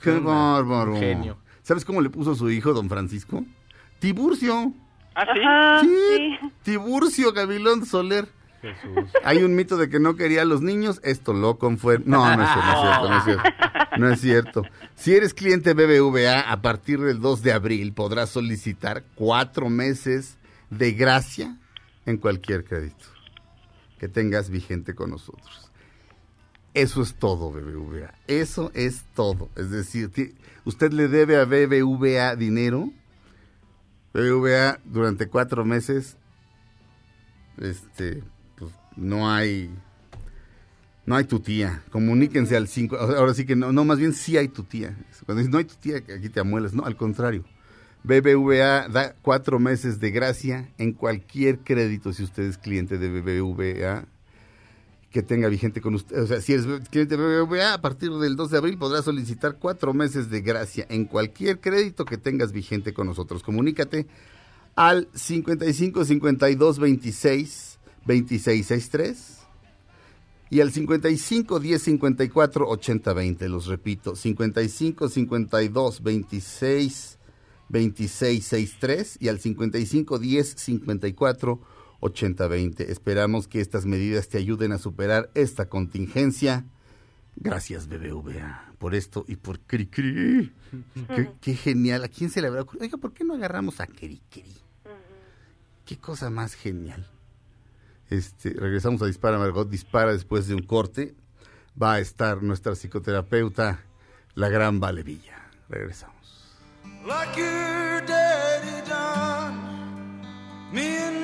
S1: Qué bárbaro.
S2: genio.
S1: ¿Sabes cómo le puso a su hijo, don Francisco? Tiburcio.
S4: ¿Ah, sí?
S3: Ajá,
S1: Sí,
S3: sí.
S1: Tiburcio Gabilondo Soler.
S2: Jesús.
S1: Hay un mito de que no quería a los niños, esto lo confirma. No, no es, cierto, no es cierto, no es cierto. No es cierto. Si eres cliente BBVA, a partir del 2 de abril podrás solicitar cuatro meses de gracia en cualquier crédito que tengas vigente con nosotros. Eso es todo, BBVA. Eso es todo. Es decir, usted le debe a BBVA dinero. BBVA durante cuatro meses este, pues no hay, no hay tu tía. Comuníquense al 5. Ahora sí que no, no, más bien sí hay tu tía. Cuando dices no hay tu tía, que aquí te amuelas. No, al contrario. BBVA da cuatro meses de gracia en cualquier crédito si usted es cliente de BBVA que tenga vigente con usted. O sea, si eres cliente BBVA, a partir del 2 de abril podrás solicitar cuatro meses de gracia en cualquier crédito que tengas vigente con nosotros. Comunícate al 55 52 26 26 63 y al 55 10 54 80 20. Los repito, 55 52 26 26 63 y al 55 10 54 80 20. Esperamos que estas medidas te ayuden a superar esta contingencia. Gracias, BBVA, por esto y por Cricri. Qué, qué genial. ¿A quién se le habrá ocurrido? Oiga, ¿por qué no agarramos a Cricri? Qué cosa más genial. Este, regresamos a Dispara Margot, dispara después de un corte. Va a estar nuestra psicoterapeuta, la gran Valevilla. Regresamos.
S11: like your daddy done. Me and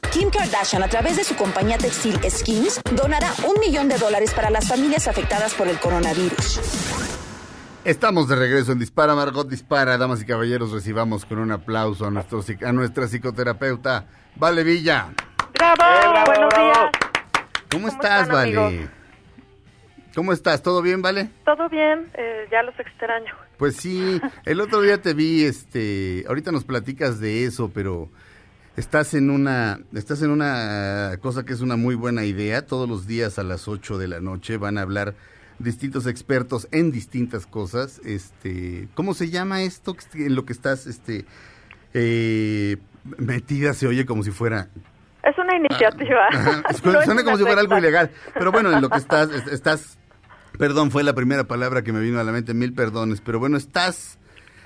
S7: Kim Kardashian, a través de su compañía textil Skins, donará un millón de dólares para las familias afectadas por el coronavirus.
S1: Estamos de regreso en Dispara, Margot Dispara. Damas y caballeros, recibamos con un aplauso a, nuestro, a nuestra psicoterapeuta, Vale Villa.
S3: ¡Bravo! Buenos días.
S1: ¿Cómo,
S3: ¿Cómo
S1: estás,
S3: están,
S1: Vale?
S3: amigos?
S1: ¿Cómo estás? ¿Todo bien, Vale?
S10: Todo bien, eh, ya los extraño.
S1: Pues sí, el otro día te vi, este, ahorita nos platicas de eso, pero estás en una, estás en una cosa que es una muy buena idea. Todos los días a las 8 de la noche van a hablar distintos expertos en distintas cosas. Este, ¿cómo se llama esto en lo que estás este eh, metida? Se oye como si fuera
S10: Es una iniciativa.
S1: Suena, suena como si fuera algo ilegal. Pero bueno, en lo que estás, es- estás, perdón, fue la primera palabra que me vino a la mente, mil perdones. Pero bueno, estás,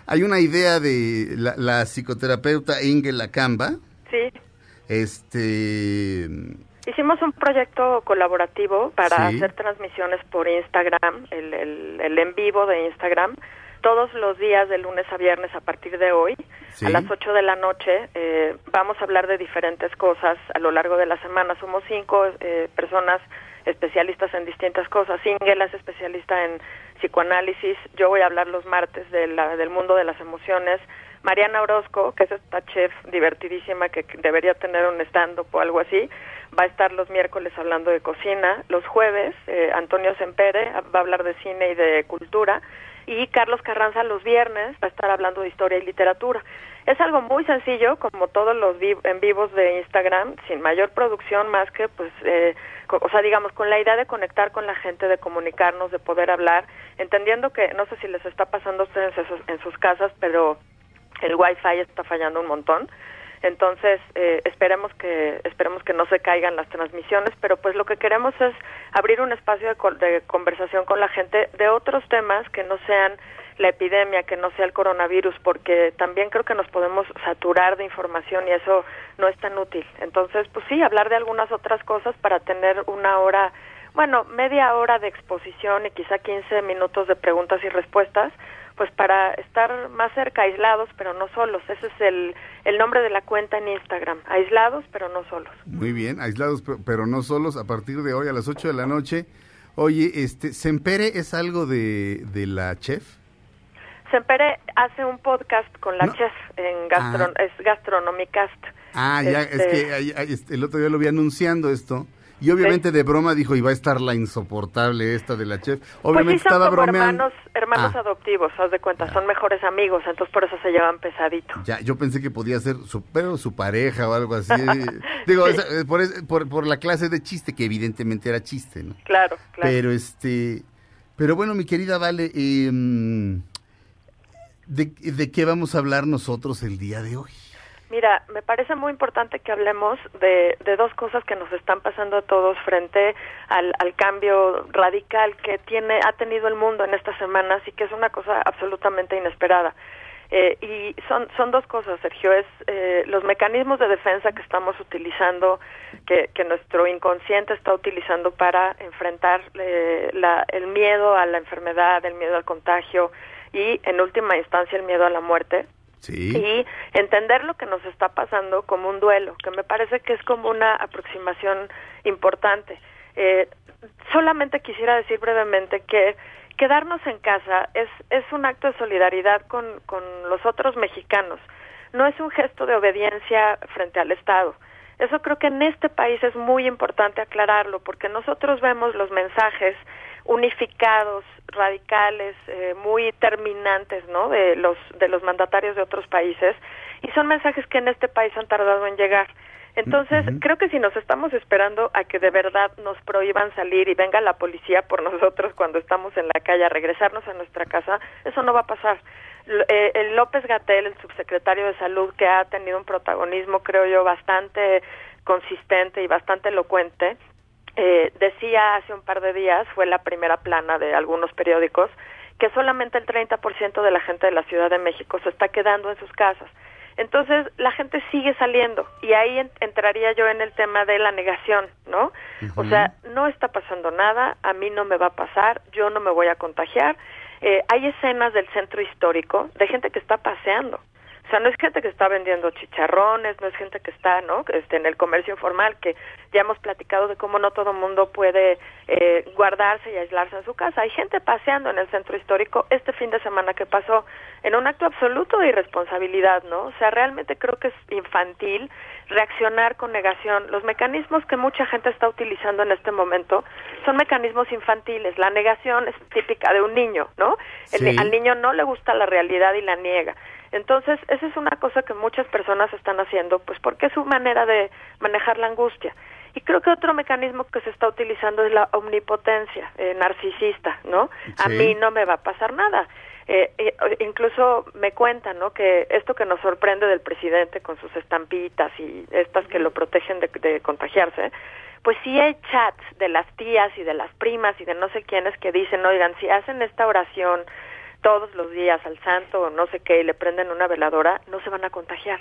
S1: hay una idea de la, la psicoterapeuta Inge Lacamba,
S10: Sí.
S1: este,
S10: Hicimos un proyecto colaborativo para
S1: Sí.
S10: hacer transmisiones por Instagram, el, el, el en vivo de Instagram, todos los días de lunes a viernes a partir de hoy,
S12: Sí.
S10: a las 8 de la noche. eh, vamos a hablar de diferentes cosas a lo largo de la semana. Somos cinco eh, personas especialistas en distintas cosas. Ingela es especialista en psicoanálisis. Yo voy a hablar los martes de la- del mundo de las emociones. Mariana Orozco, que es esta chef divertidísima que debería tener un stand-up o algo así, va a estar los miércoles hablando de cocina. Los jueves, eh, Antonio Sempere va a hablar de cine y de cultura. Y Carlos Carranza los viernes va a estar hablando de historia y literatura. Es algo muy sencillo, como todos los en vivos de Instagram, sin mayor producción más que, pues, eh, o sea, digamos, con la idea de conectar con la gente, de comunicarnos, de poder hablar, entendiendo que, no sé si les está pasando a ustedes en sus casas, pero el wifi está fallando un montón. Entonces, eh, esperemos que esperemos que no se caigan las transmisiones, pero pues lo que queremos es abrir un espacio de, de conversación con la gente de otros temas que no sean la epidemia, que no sea el coronavirus, porque también creo que nos podemos saturar de información y eso no es tan útil. Entonces, pues sí, hablar de algunas otras cosas para tener una hora, bueno, media hora de exposición y quizá 15 minutos de preguntas y respuestas, pues para estar más cerca, aislados, pero no solos. Ese es el, el nombre de la cuenta en Instagram, aislados, pero no solos.
S1: muy bien, aislados pe- pero no solos, a partir de hoy a las 8 de la noche. Oye, este, ¿Sempere es algo de, de la chef?
S10: Sempere hace un podcast con la
S1: No.
S10: chef en gastro,
S1: Ah.
S10: es Gastronomicast.
S1: Ah, ya, es
S10: Este-
S1: que este, el otro día lo vi anunciando esto. Y obviamente de broma dijo, y va a estar la insoportable esta de la chef. Obviamente
S10: pues sí,
S1: estaba bromeando.
S10: hermanos, hermanos
S1: Ah.
S10: adoptivos, haz de cuenta, son mejores amigos, entonces por eso se llevan pesadito.
S1: Ya, yo pensé que podía ser su, pero su pareja o algo así. Digo, esa- eh, por, por, por la clase de chiste, que evidentemente era chiste, ¿no?
S10: Claro, claro.
S1: Pero este, pero bueno, mi querida Vale, eh, ¿de, ¿de qué vamos a hablar nosotros el día de hoy?
S10: Mira, me parece muy importante que hablemos de, de dos cosas que nos están pasando a todos frente al, cambio radical que tiene ha tenido el mundo en estas semanas y que es una cosa absolutamente inesperada. Eh, y son, son dos cosas, Sergio. Es eh, los mecanismos de defensa que estamos utilizando, que, que nuestro inconsciente está utilizando para enfrentar eh, la, el miedo a la enfermedad, el miedo al contagio y, en última instancia, el miedo a la muerte Y entender lo que nos está pasando como un duelo, que me parece que es como una aproximación importante. Eh, solamente quisiera decir brevemente que quedarnos en casa es, es un acto de solidaridad con, con los otros mexicanos, no es un gesto de obediencia frente al Estado. Eso creo que en este país es muy importante aclararlo, porque nosotros vemos los mensajes unificados, radicales, eh, muy terminantes, ¿no? De los de los mandatarios de otros países y son mensajes que en este país han tardado en llegar. Entonces, creo que si nos estamos esperando a que de verdad nos prohíban salir y venga la policía por nosotros cuando estamos en la calle a regresarnos a nuestra casa, eso no va a pasar. Eh, el López Gatel, el subsecretario de Salud, que ha tenido un protagonismo, creo yo, bastante consistente y bastante elocuente, eh, decía hace un par de días, fue la primera plana de algunos periódicos, que solamente el 30% de la gente de la Ciudad de México se está quedando en sus casas. Entonces, la gente sigue saliendo y ahí en- entraría yo en el tema de la negación, ¿no? O sea, no está pasando nada, a mí no me va a pasar, yo no me voy a contagiar. Eh, hay escenas del centro histórico de gente que está paseando. O sea, no es gente que está vendiendo chicharrones, no es gente que está, ¿no? Este, en el comercio informal, que ya hemos platicado de cómo no todo el mundo puede eh, guardarse y aislarse en su casa. Hay gente paseando en el centro histórico este fin de semana que pasó en un acto absoluto de irresponsabilidad, ¿no? O sea, realmente creo que es infantil reaccionar con negación. Los mecanismos que mucha gente está utilizando en este momento son mecanismos infantiles. La negación es típica de un niño, ¿no? El ni-
S13: Sí.
S10: al niño no le gusta la realidad y la niega. Entonces, esa es una cosa que muchas personas están haciendo, pues porque es su manera de manejar la angustia. Y creo que otro mecanismo que se está utilizando es la omnipotencia eh, narcisista, ¿no? A mí no me va a pasar nada. Eh, eh, incluso me cuentan, ¿no? Que esto que nos sorprende del presidente con sus estampitas y estas que lo protegen de, de contagiarse, pues sí hay chats de las tías y de las primas y de no sé quiénes que dicen, oigan, si hacen esta oración todos los días al santo o no sé qué y le prenden una veladora, no se van a contagiar.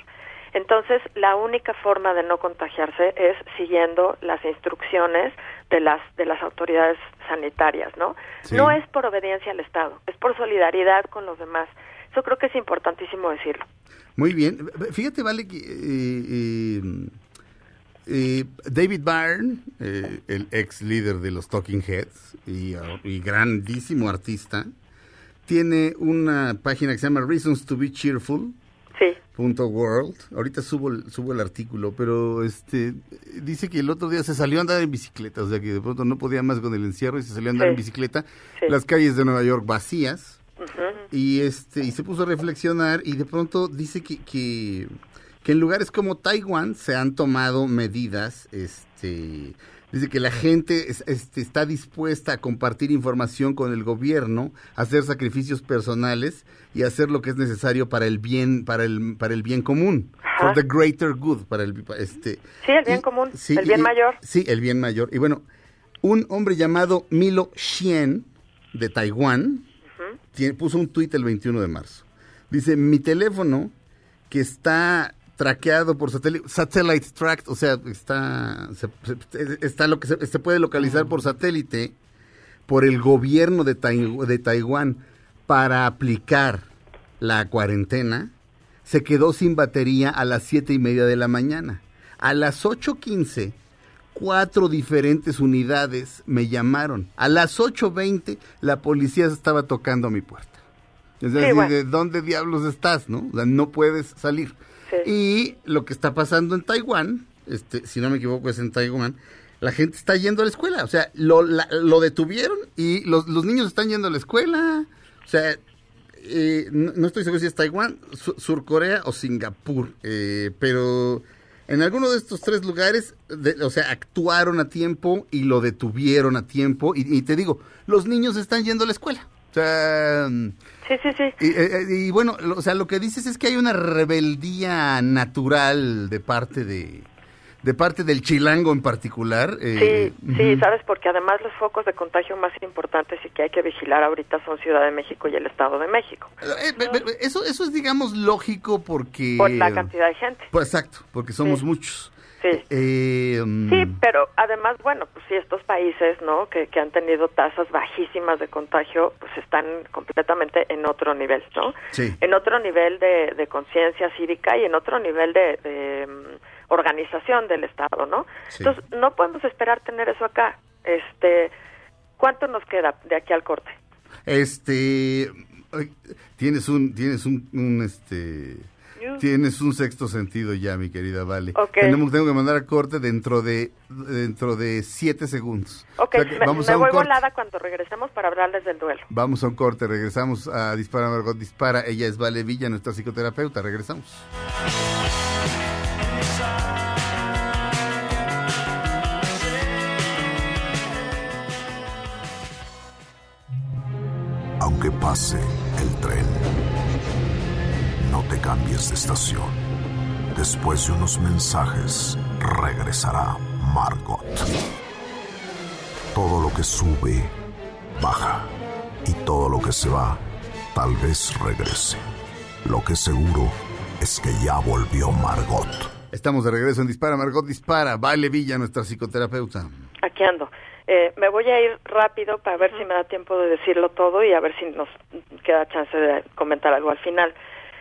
S10: Entonces, la única forma de no contagiarse es siguiendo las instrucciones de las de las autoridades sanitarias, ¿no?
S1: Sí.
S10: No es por obediencia al Estado, es por solidaridad con los demás. Eso creo que es importantísimo decirlo.
S1: Muy bien. Fíjate, vale, que eh, eh, eh, David Byrne, eh, el ex líder de los Talking Heads y, ah, y grandísimo artista, tiene una página que se llama Reasons to be Cheerful.
S10: Sí.
S1: Punto world. Ahorita subo el, subo el artículo, pero este dice que el otro día se salió a andar en bicicleta, o sea que de pronto no podía más con el encierro y se salió a andar
S10: Sí.
S1: en bicicleta.
S10: Sí.
S1: Las calles de Nueva York vacías y este y se puso a reflexionar y de pronto dice que, que, que en lugares como Taiwán se han tomado medidas este dice que la gente es- este, está dispuesta a compartir información con el gobierno hacer sacrificios personales y hacer lo que es necesario para el bien para el para el bien común
S10: Ajá.
S1: for the greater good para el este
S10: Sí, el bien común,
S1: Sí,
S10: el bien
S1: y-
S10: mayor.
S1: Sí, el bien mayor. Y bueno, un hombre llamado Milo Xian, de Taiwán, tiene- puso un tuit el 21 de marzo. Dice, mi teléfono, que está traqueado por satélite, satellite tracked, o sea, está, se- se- está lo que se, se puede localizar por satélite por el gobierno de, Tai- de Taiwán para aplicar la cuarentena, se quedó sin batería a las siete y media de la mañana. A las 8.15, cuatro diferentes unidades me llamaron. A las 8.20, la policía estaba tocando a mi puerta. Es
S10: Sí,
S1: decir,
S10: bueno.
S1: ¿de dónde diablos estás, no? O sea, no puedes salir. Y lo que está pasando en Taiwán, este, si no me equivoco es en Taiwán, la gente está yendo a la escuela. O sea, lo, la- lo detuvieron y los, niños están yendo a la escuela. O sea, eh, no, estoy seguro si es Taiwán, Su- Sur Corea o Singapur, eh, pero en alguno de estos tres lugares, o sea, actuaron a tiempo y lo detuvieron a tiempo. Y te digo, los niños están yendo a la escuela. O sea,
S10: Sí, sí, sí.
S1: y, eh, eh, y bueno, o sea, lo que dices es que hay una rebeldía natural de parte de de parte del chilango en particular. eh,
S10: Sí, sí,
S1: ujú.
S10: sabes, porque además los focos de contagio más importantes y que hay que vigilar ahorita son Ciudad de México y el Estado de México.
S1: Eh, pe- eso, eso es, digamos, lógico porque...
S10: Por la cantidad de gente.
S1: Pues exacto, porque somos
S10: Sí.
S1: muchos.
S10: Sí.
S1: Eh, mm,
S10: Sí, pero además, bueno, pues sí, estos países, ¿no? Que, que han tenido tasas bajísimas de contagio, pues están completamente en otro nivel, ¿no?
S1: Sí.
S10: En otro nivel de, de conciencia cívica y en otro nivel de, de, mm, organización del Estado, ¿no?
S1: Sí.
S10: Entonces, no podemos esperar tener eso acá. Este, ¿cuánto nos queda de aquí al corte?
S1: Este... Tienes un... Tienes un, un, este... Tienes un sexto sentido ya, mi querida Vale.
S10: Ok.
S1: Tenemos, tengo que mandar a corte dentro de dentro de siete segundos.
S10: Ok,
S1: O sea que
S10: me,
S1: vamos
S10: me
S1: a un
S10: voy
S1: corte.
S10: volada cuando regresemos para hablarles del duelo.
S1: Vamos a un corte, regresamos a Dispara Margot Dispara. Ella es Vale Villa, nuestra psicoterapeuta. Regresamos.
S5: Aunque pase no te cambies de estación. Después de unos mensajes, regresará Margot. Todo lo que sube, baja. Y todo lo que se va, tal vez regrese. Lo que seguro es que ya volvió Margot.
S1: Estamos de regreso en Dispara Margot Dispara. Vale Villa, nuestra psicoterapeuta.
S10: Aquí ando. Eh, me voy a ir rápido para ver si me da tiempo de decirlo todo y a ver si nos queda chance de comentar algo al final.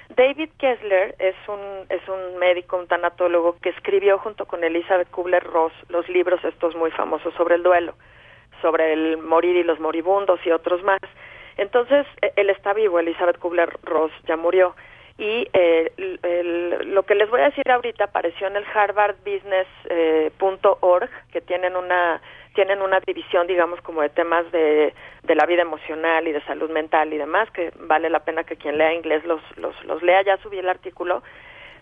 S10: David Kessler es un, es un médico, un tanatólogo que escribió junto con Elizabeth Kubler-Ross los libros estos muy famosos sobre el duelo, sobre el morir y los moribundos y otros más. Entonces, eh, él está vivo, Elizabeth Kubler-Ross ya murió. Y eh, el- lo que les voy a decir ahorita apareció en el harvardbusiness.org, que tienen una tienen una división, digamos, como de temas de, de la vida emocional y de salud mental y demás, que vale la pena que quien lea inglés los, los, los lea. Ya subí el artículo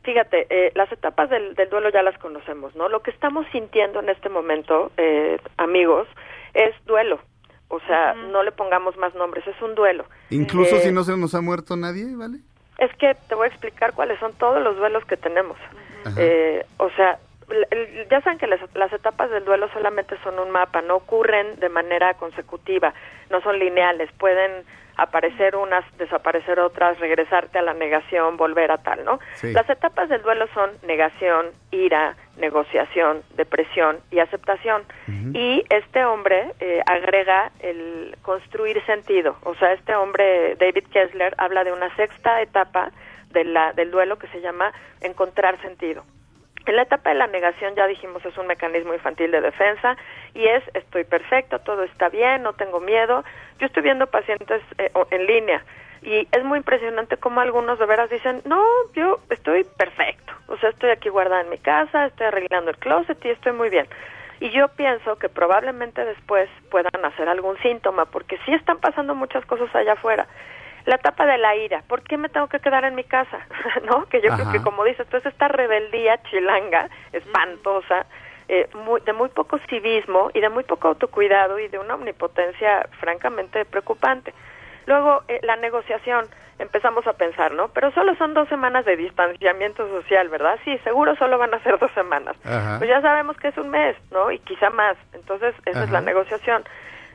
S10: Fíjate, eh, las etapas del, del duelo ya las conocemos, ¿no? Lo que estamos sintiendo en este momento, eh, amigos, es duelo. O sea, no le pongamos más nombres, es un duelo.
S1: Incluso
S10: Eh,
S1: si no se nos ha muerto nadie, ¿vale?
S10: Es que te voy a explicar cuáles son todos los duelos que tenemos. Eh, o sea, ya saben que las, las etapas del duelo solamente son un mapa, no ocurren de manera consecutiva, no son lineales, pueden aparecer unas, desaparecer otras, regresarte a la negación, volver a tal, ¿no?
S12: Sí.
S10: Las etapas del duelo son negación, ira, negociación, depresión y aceptación. Y este hombre eh, agrega el construir sentido. O sea, este hombre, David Kessler, habla de una sexta etapa de la, del duelo que se llama encontrar sentido. En la etapa de la negación ya dijimos es un mecanismo infantil de defensa y es estoy perfecto, todo está bien, no tengo miedo. Yo estoy viendo pacientes eh, en línea y es muy impresionante cómo algunos de veras dicen, no, yo estoy perfecto, o sea, estoy aquí guardada en mi casa, estoy arreglando el closet y estoy muy bien. Y yo pienso que probablemente después puedan hacer algún síntoma, porque sí están pasando muchas cosas allá afuera. La etapa de la ira, ¿por qué me tengo que quedar en mi casa? ¿No? Que yo creo que como dices, pues esta rebeldía chilanga, espantosa, eh, muy- de muy poco civismo y de muy poco autocuidado y de una omnipotencia francamente preocupante. Luego, eh, la negociación, empezamos a pensar, ¿no? Pero solo son dos semanas de distanciamiento social, ¿verdad? Sí, seguro solo van a ser dos semanas.
S12: Ajá.
S10: Pues ya sabemos que es un mes, ¿no? Y quizá más. Entonces, esa es la negociación.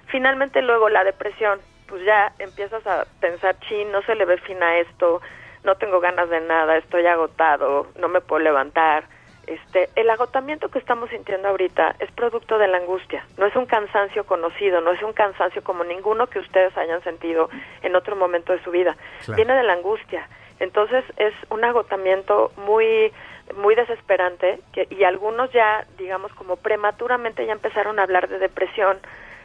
S10: Finalmente, luego la depresión, pues ya empiezas a pensar, chin, no se le ve fin a esto, no tengo ganas de nada, estoy agotado, no me puedo levantar. Este, el agotamiento que estamos sintiendo ahorita es producto de la angustia, no es un cansancio conocido, no es un cansancio como ninguno que ustedes hayan sentido en otro momento de su vida.
S12: Claro.
S10: Viene de la angustia. Entonces es un agotamiento muy muy desesperante que, y algunos ya, digamos, como prematuramente ya empezaron a hablar de depresión.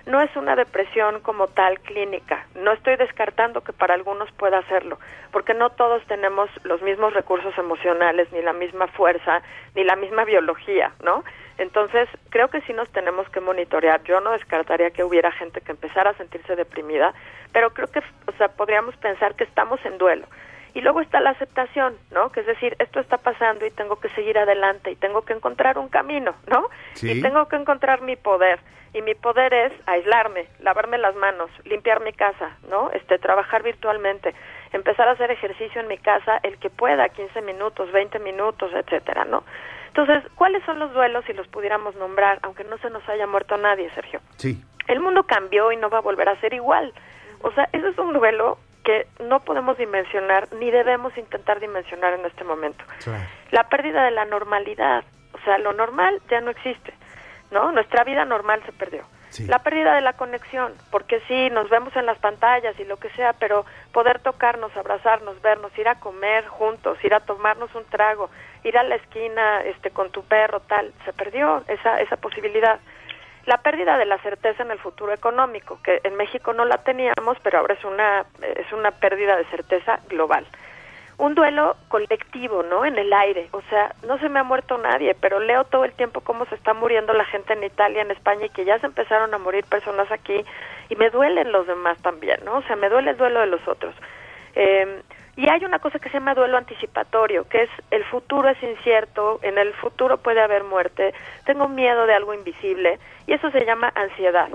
S10: No es una depresión como tal clínica. No estoy descartando que para algunos pueda hacerlo, porque no todos tenemos los mismos recursos emocionales, ni la misma fuerza, ni la misma biología, ¿no? Entonces, creo que sí nos tenemos que monitorear. Yo no descartaría que hubiera gente que empezara a sentirse deprimida, pero creo que, o sea, podríamos pensar que estamos en duelo. Y luego está la aceptación, ¿no? Que es decir, esto está pasando y tengo que seguir adelante y tengo que encontrar un camino, ¿no?
S12: Sí.
S10: Y tengo que encontrar mi poder. Y mi poder es aislarme, lavarme las manos, limpiar mi casa, ¿no? Este, trabajar virtualmente, empezar a hacer ejercicio en mi casa, el que pueda, 15 minutos, 20 minutos, etcétera, ¿no? Entonces, ¿cuáles son los duelos si los pudiéramos nombrar, aunque no se nos haya muerto nadie, Sergio?
S1: Sí.
S10: el mundo cambió y no va a volver a ser igual. O sea, ese es un duelo que no podemos dimensionar ni debemos intentar dimensionar en este momento. La pérdida de la normalidad, o sea, lo normal ya no existe, ¿no? Nuestra vida normal se perdió. La pérdida de la conexión, porque sí, nos vemos en las pantallas y lo que sea, pero poder tocarnos, abrazarnos, vernos, ir a comer juntos, ir a tomarnos un trago, ir a la esquina este, con tu perro, tal, se perdió esa, esa posibilidad. La pérdida de la certeza en el futuro económico, que en México no la teníamos, pero ahora es una, es una pérdida de certeza global. Un duelo colectivo, ¿no? En el aire. O sea, no se me ha muerto nadie, pero leo todo el tiempo cómo se está muriendo la gente en Italia, en España, y que ya se empezaron a morir personas aquí, y me duelen los demás también, ¿no? O sea, me duele el duelo de los otros. Eh, y hay una cosa que se llama duelo anticipatorio, que es el futuro es incierto, en el futuro puede haber muerte, tengo miedo de algo invisible, y eso se llama ansiedad,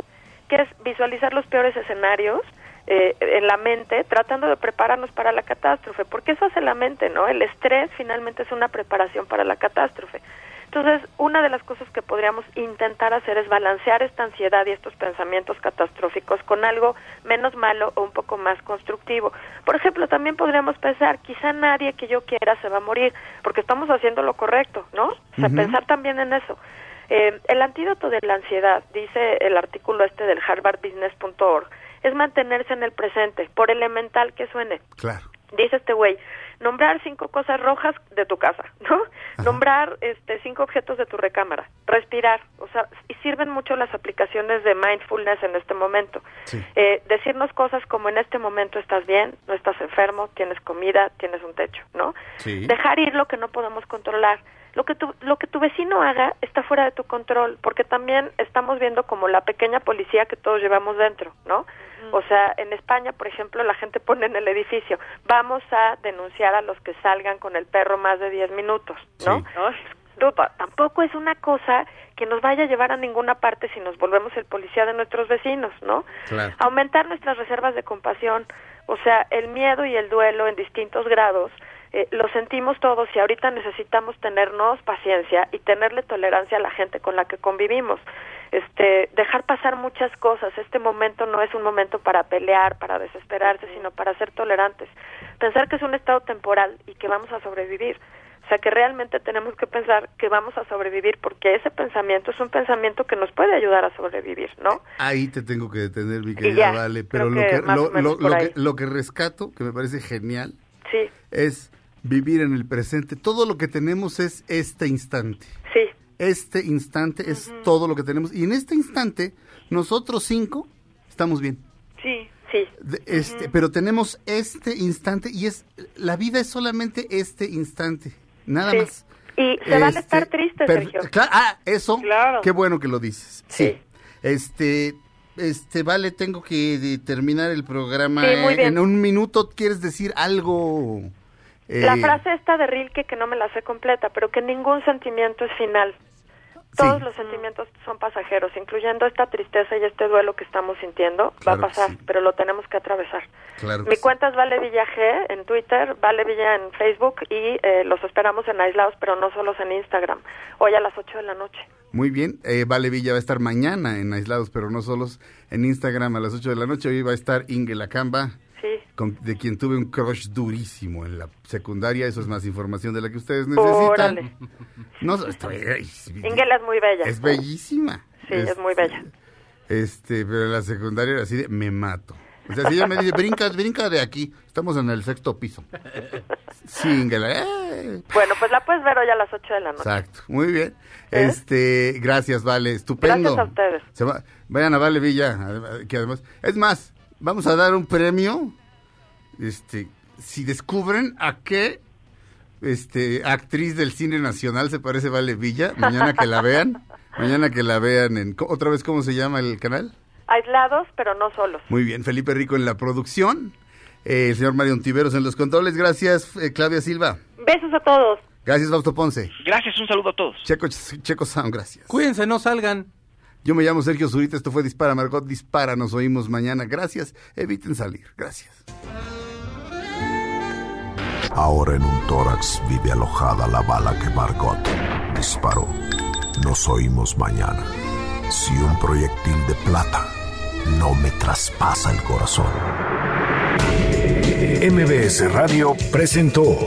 S10: que es visualizar los peores escenarios eh, en la mente, tratando de prepararnos para la catástrofe, porque eso hace la mente, ¿no? El estrés finalmente es una preparación para la catástrofe. Entonces, una de las cosas que podríamos intentar hacer es balancear esta ansiedad y estos pensamientos catastróficos con algo menos malo o un poco más constructivo. Por ejemplo, también podríamos pensar, quizá nadie que yo quiera se va a morir, porque estamos haciendo lo correcto, ¿no? O sea, pensar también en eso. Eh, el antídoto de la ansiedad, dice el artículo este del harvardbusiness.org, es mantenerse en el presente, por elemental que suene.
S1: Claro.
S10: Dice este güey, nombrar cinco cosas rojas de tu casa, ¿no? Nombrar este cinco objetos de tu recámara, respirar, o sea, y sirven mucho las aplicaciones de mindfulness en este momento. Eh, decirnos cosas como en este momento estás bien, no estás enfermo, tienes comida, tienes un techo, ¿no?
S12: Sí.
S10: Dejar ir lo que no podemos controlar. Lo que tu, lo que tu vecino haga está fuera de tu control, porque también estamos viendo como la pequeña policía que todos llevamos dentro, ¿no? O sea, en España, por ejemplo, la gente pone en el edificio, vamos a denunciar a los que salgan con el perro más de 10 minutos, ¿no? No, ta- tampoco es una cosa que nos vaya a llevar a ninguna parte si nos volvemos el policía de nuestros vecinos, ¿no?
S1: Claro.
S10: Aumentar nuestras reservas de compasión, o sea, el miedo y el duelo en distintos grados, eh, lo sentimos todos y ahorita necesitamos tenernos paciencia y tenerle tolerancia a la gente con la que convivimos. Este, dejar pasar muchas cosas. Este momento no es un momento para pelear, para desesperarse, sino para ser tolerantes. Pensar que es un estado temporal y que vamos a sobrevivir. O sea, que realmente tenemos que pensar que vamos a sobrevivir porque ese pensamiento es un pensamiento que nos puede ayudar a sobrevivir, ¿no?
S1: Ahí te tengo que detener, mi querida
S10: ya,
S1: Vale. Pero lo
S10: que
S1: lo, lo- que, lo que rescato, que me parece genial,
S10: Sí,
S1: es vivir en el presente. Todo lo que tenemos es este instante.
S10: sí,
S1: Este instante es todo lo que tenemos. Y en este instante, nosotros cinco estamos bien.
S10: sí, sí.
S1: De- este, Pero tenemos este instante y es la vida es solamente este instante. Nada
S10: Sí.
S1: más.
S10: Y se vale
S1: Este,
S10: estar triste,
S1: per-
S10: Sergio.
S1: ah, eso.
S10: Claro.
S1: Qué bueno que lo dices. Sí. Este, este, vale, tengo que terminar el programa.
S10: Sí, muy bien.
S1: En un minuto, ¿quieres decir algo?
S10: La
S1: Eh,
S10: frase esta de Rilke que no me la sé completa, pero que ningún sentimiento es final. Todos los sentimientos son pasajeros, incluyendo esta tristeza y este duelo que estamos sintiendo.
S1: Claro
S10: va a pasar,
S1: sí.
S10: pero lo tenemos que atravesar.
S1: Claro
S10: Mi
S1: sí.
S10: cuenta es Vale Villa G en Twitter, Vale Villa en Facebook y eh, los esperamos en Aislados, pero no solos en Instagram. Hoy a las 8 de la noche.
S1: Muy bien. Eh, vale Villa va a estar mañana en Aislados, pero no solos en Instagram a las 8 de la noche. Hoy va a estar Inge Lacamba.
S10: Sí.
S1: con- de quien tuve un crush durísimo en la secundaria. Eso es más información de la que ustedes necesitan.
S10: Órale.
S1: No, estoy, ay,
S10: Ingela es muy bella.
S1: es bellísima.
S10: Sí, es muy bella.
S1: Este, pero en la secundaria era así de, me mato. O sea, si ella me dice, brinca, brinca de aquí. Estamos en el sexto piso. Sí, eh.
S10: Bueno, pues la puedes ver hoy a las 8 de la noche.
S1: Exacto. Muy bien. Este, gracias, Vale. Estupendo.
S10: Gracias a ustedes.
S1: Se va- vayan a Vale Villa, que además, es más, vamos a dar un premio, este, si descubren a qué, este, actriz del cine nacional se parece Vale Villa, mañana que la vean, mañana que la vean en, otra vez, ¿cómo se llama el canal?
S10: Aislados, pero no solos.
S1: Muy bien, Felipe Rico en la producción, eh, el señor Mario Ontiveros en los controles, gracias, eh, Claudia Silva,
S10: Besos a todos.
S1: gracias, Fausto Ponce,
S4: Gracias, un saludo a todos.
S1: Checo, Checo Sound, gracias.
S2: Cuídense, no salgan.
S1: Yo me llamo Sergio Zurita, esto fue Dispara Margot Dispara, nos oímos mañana. Gracias, eviten salir, gracias.
S5: Ahora en un tórax vive alojada la bala que Margot disparó. Nos oímos mañana. Si un proyectil de plata no me traspasa el corazón.
S6: MBS Radio presentó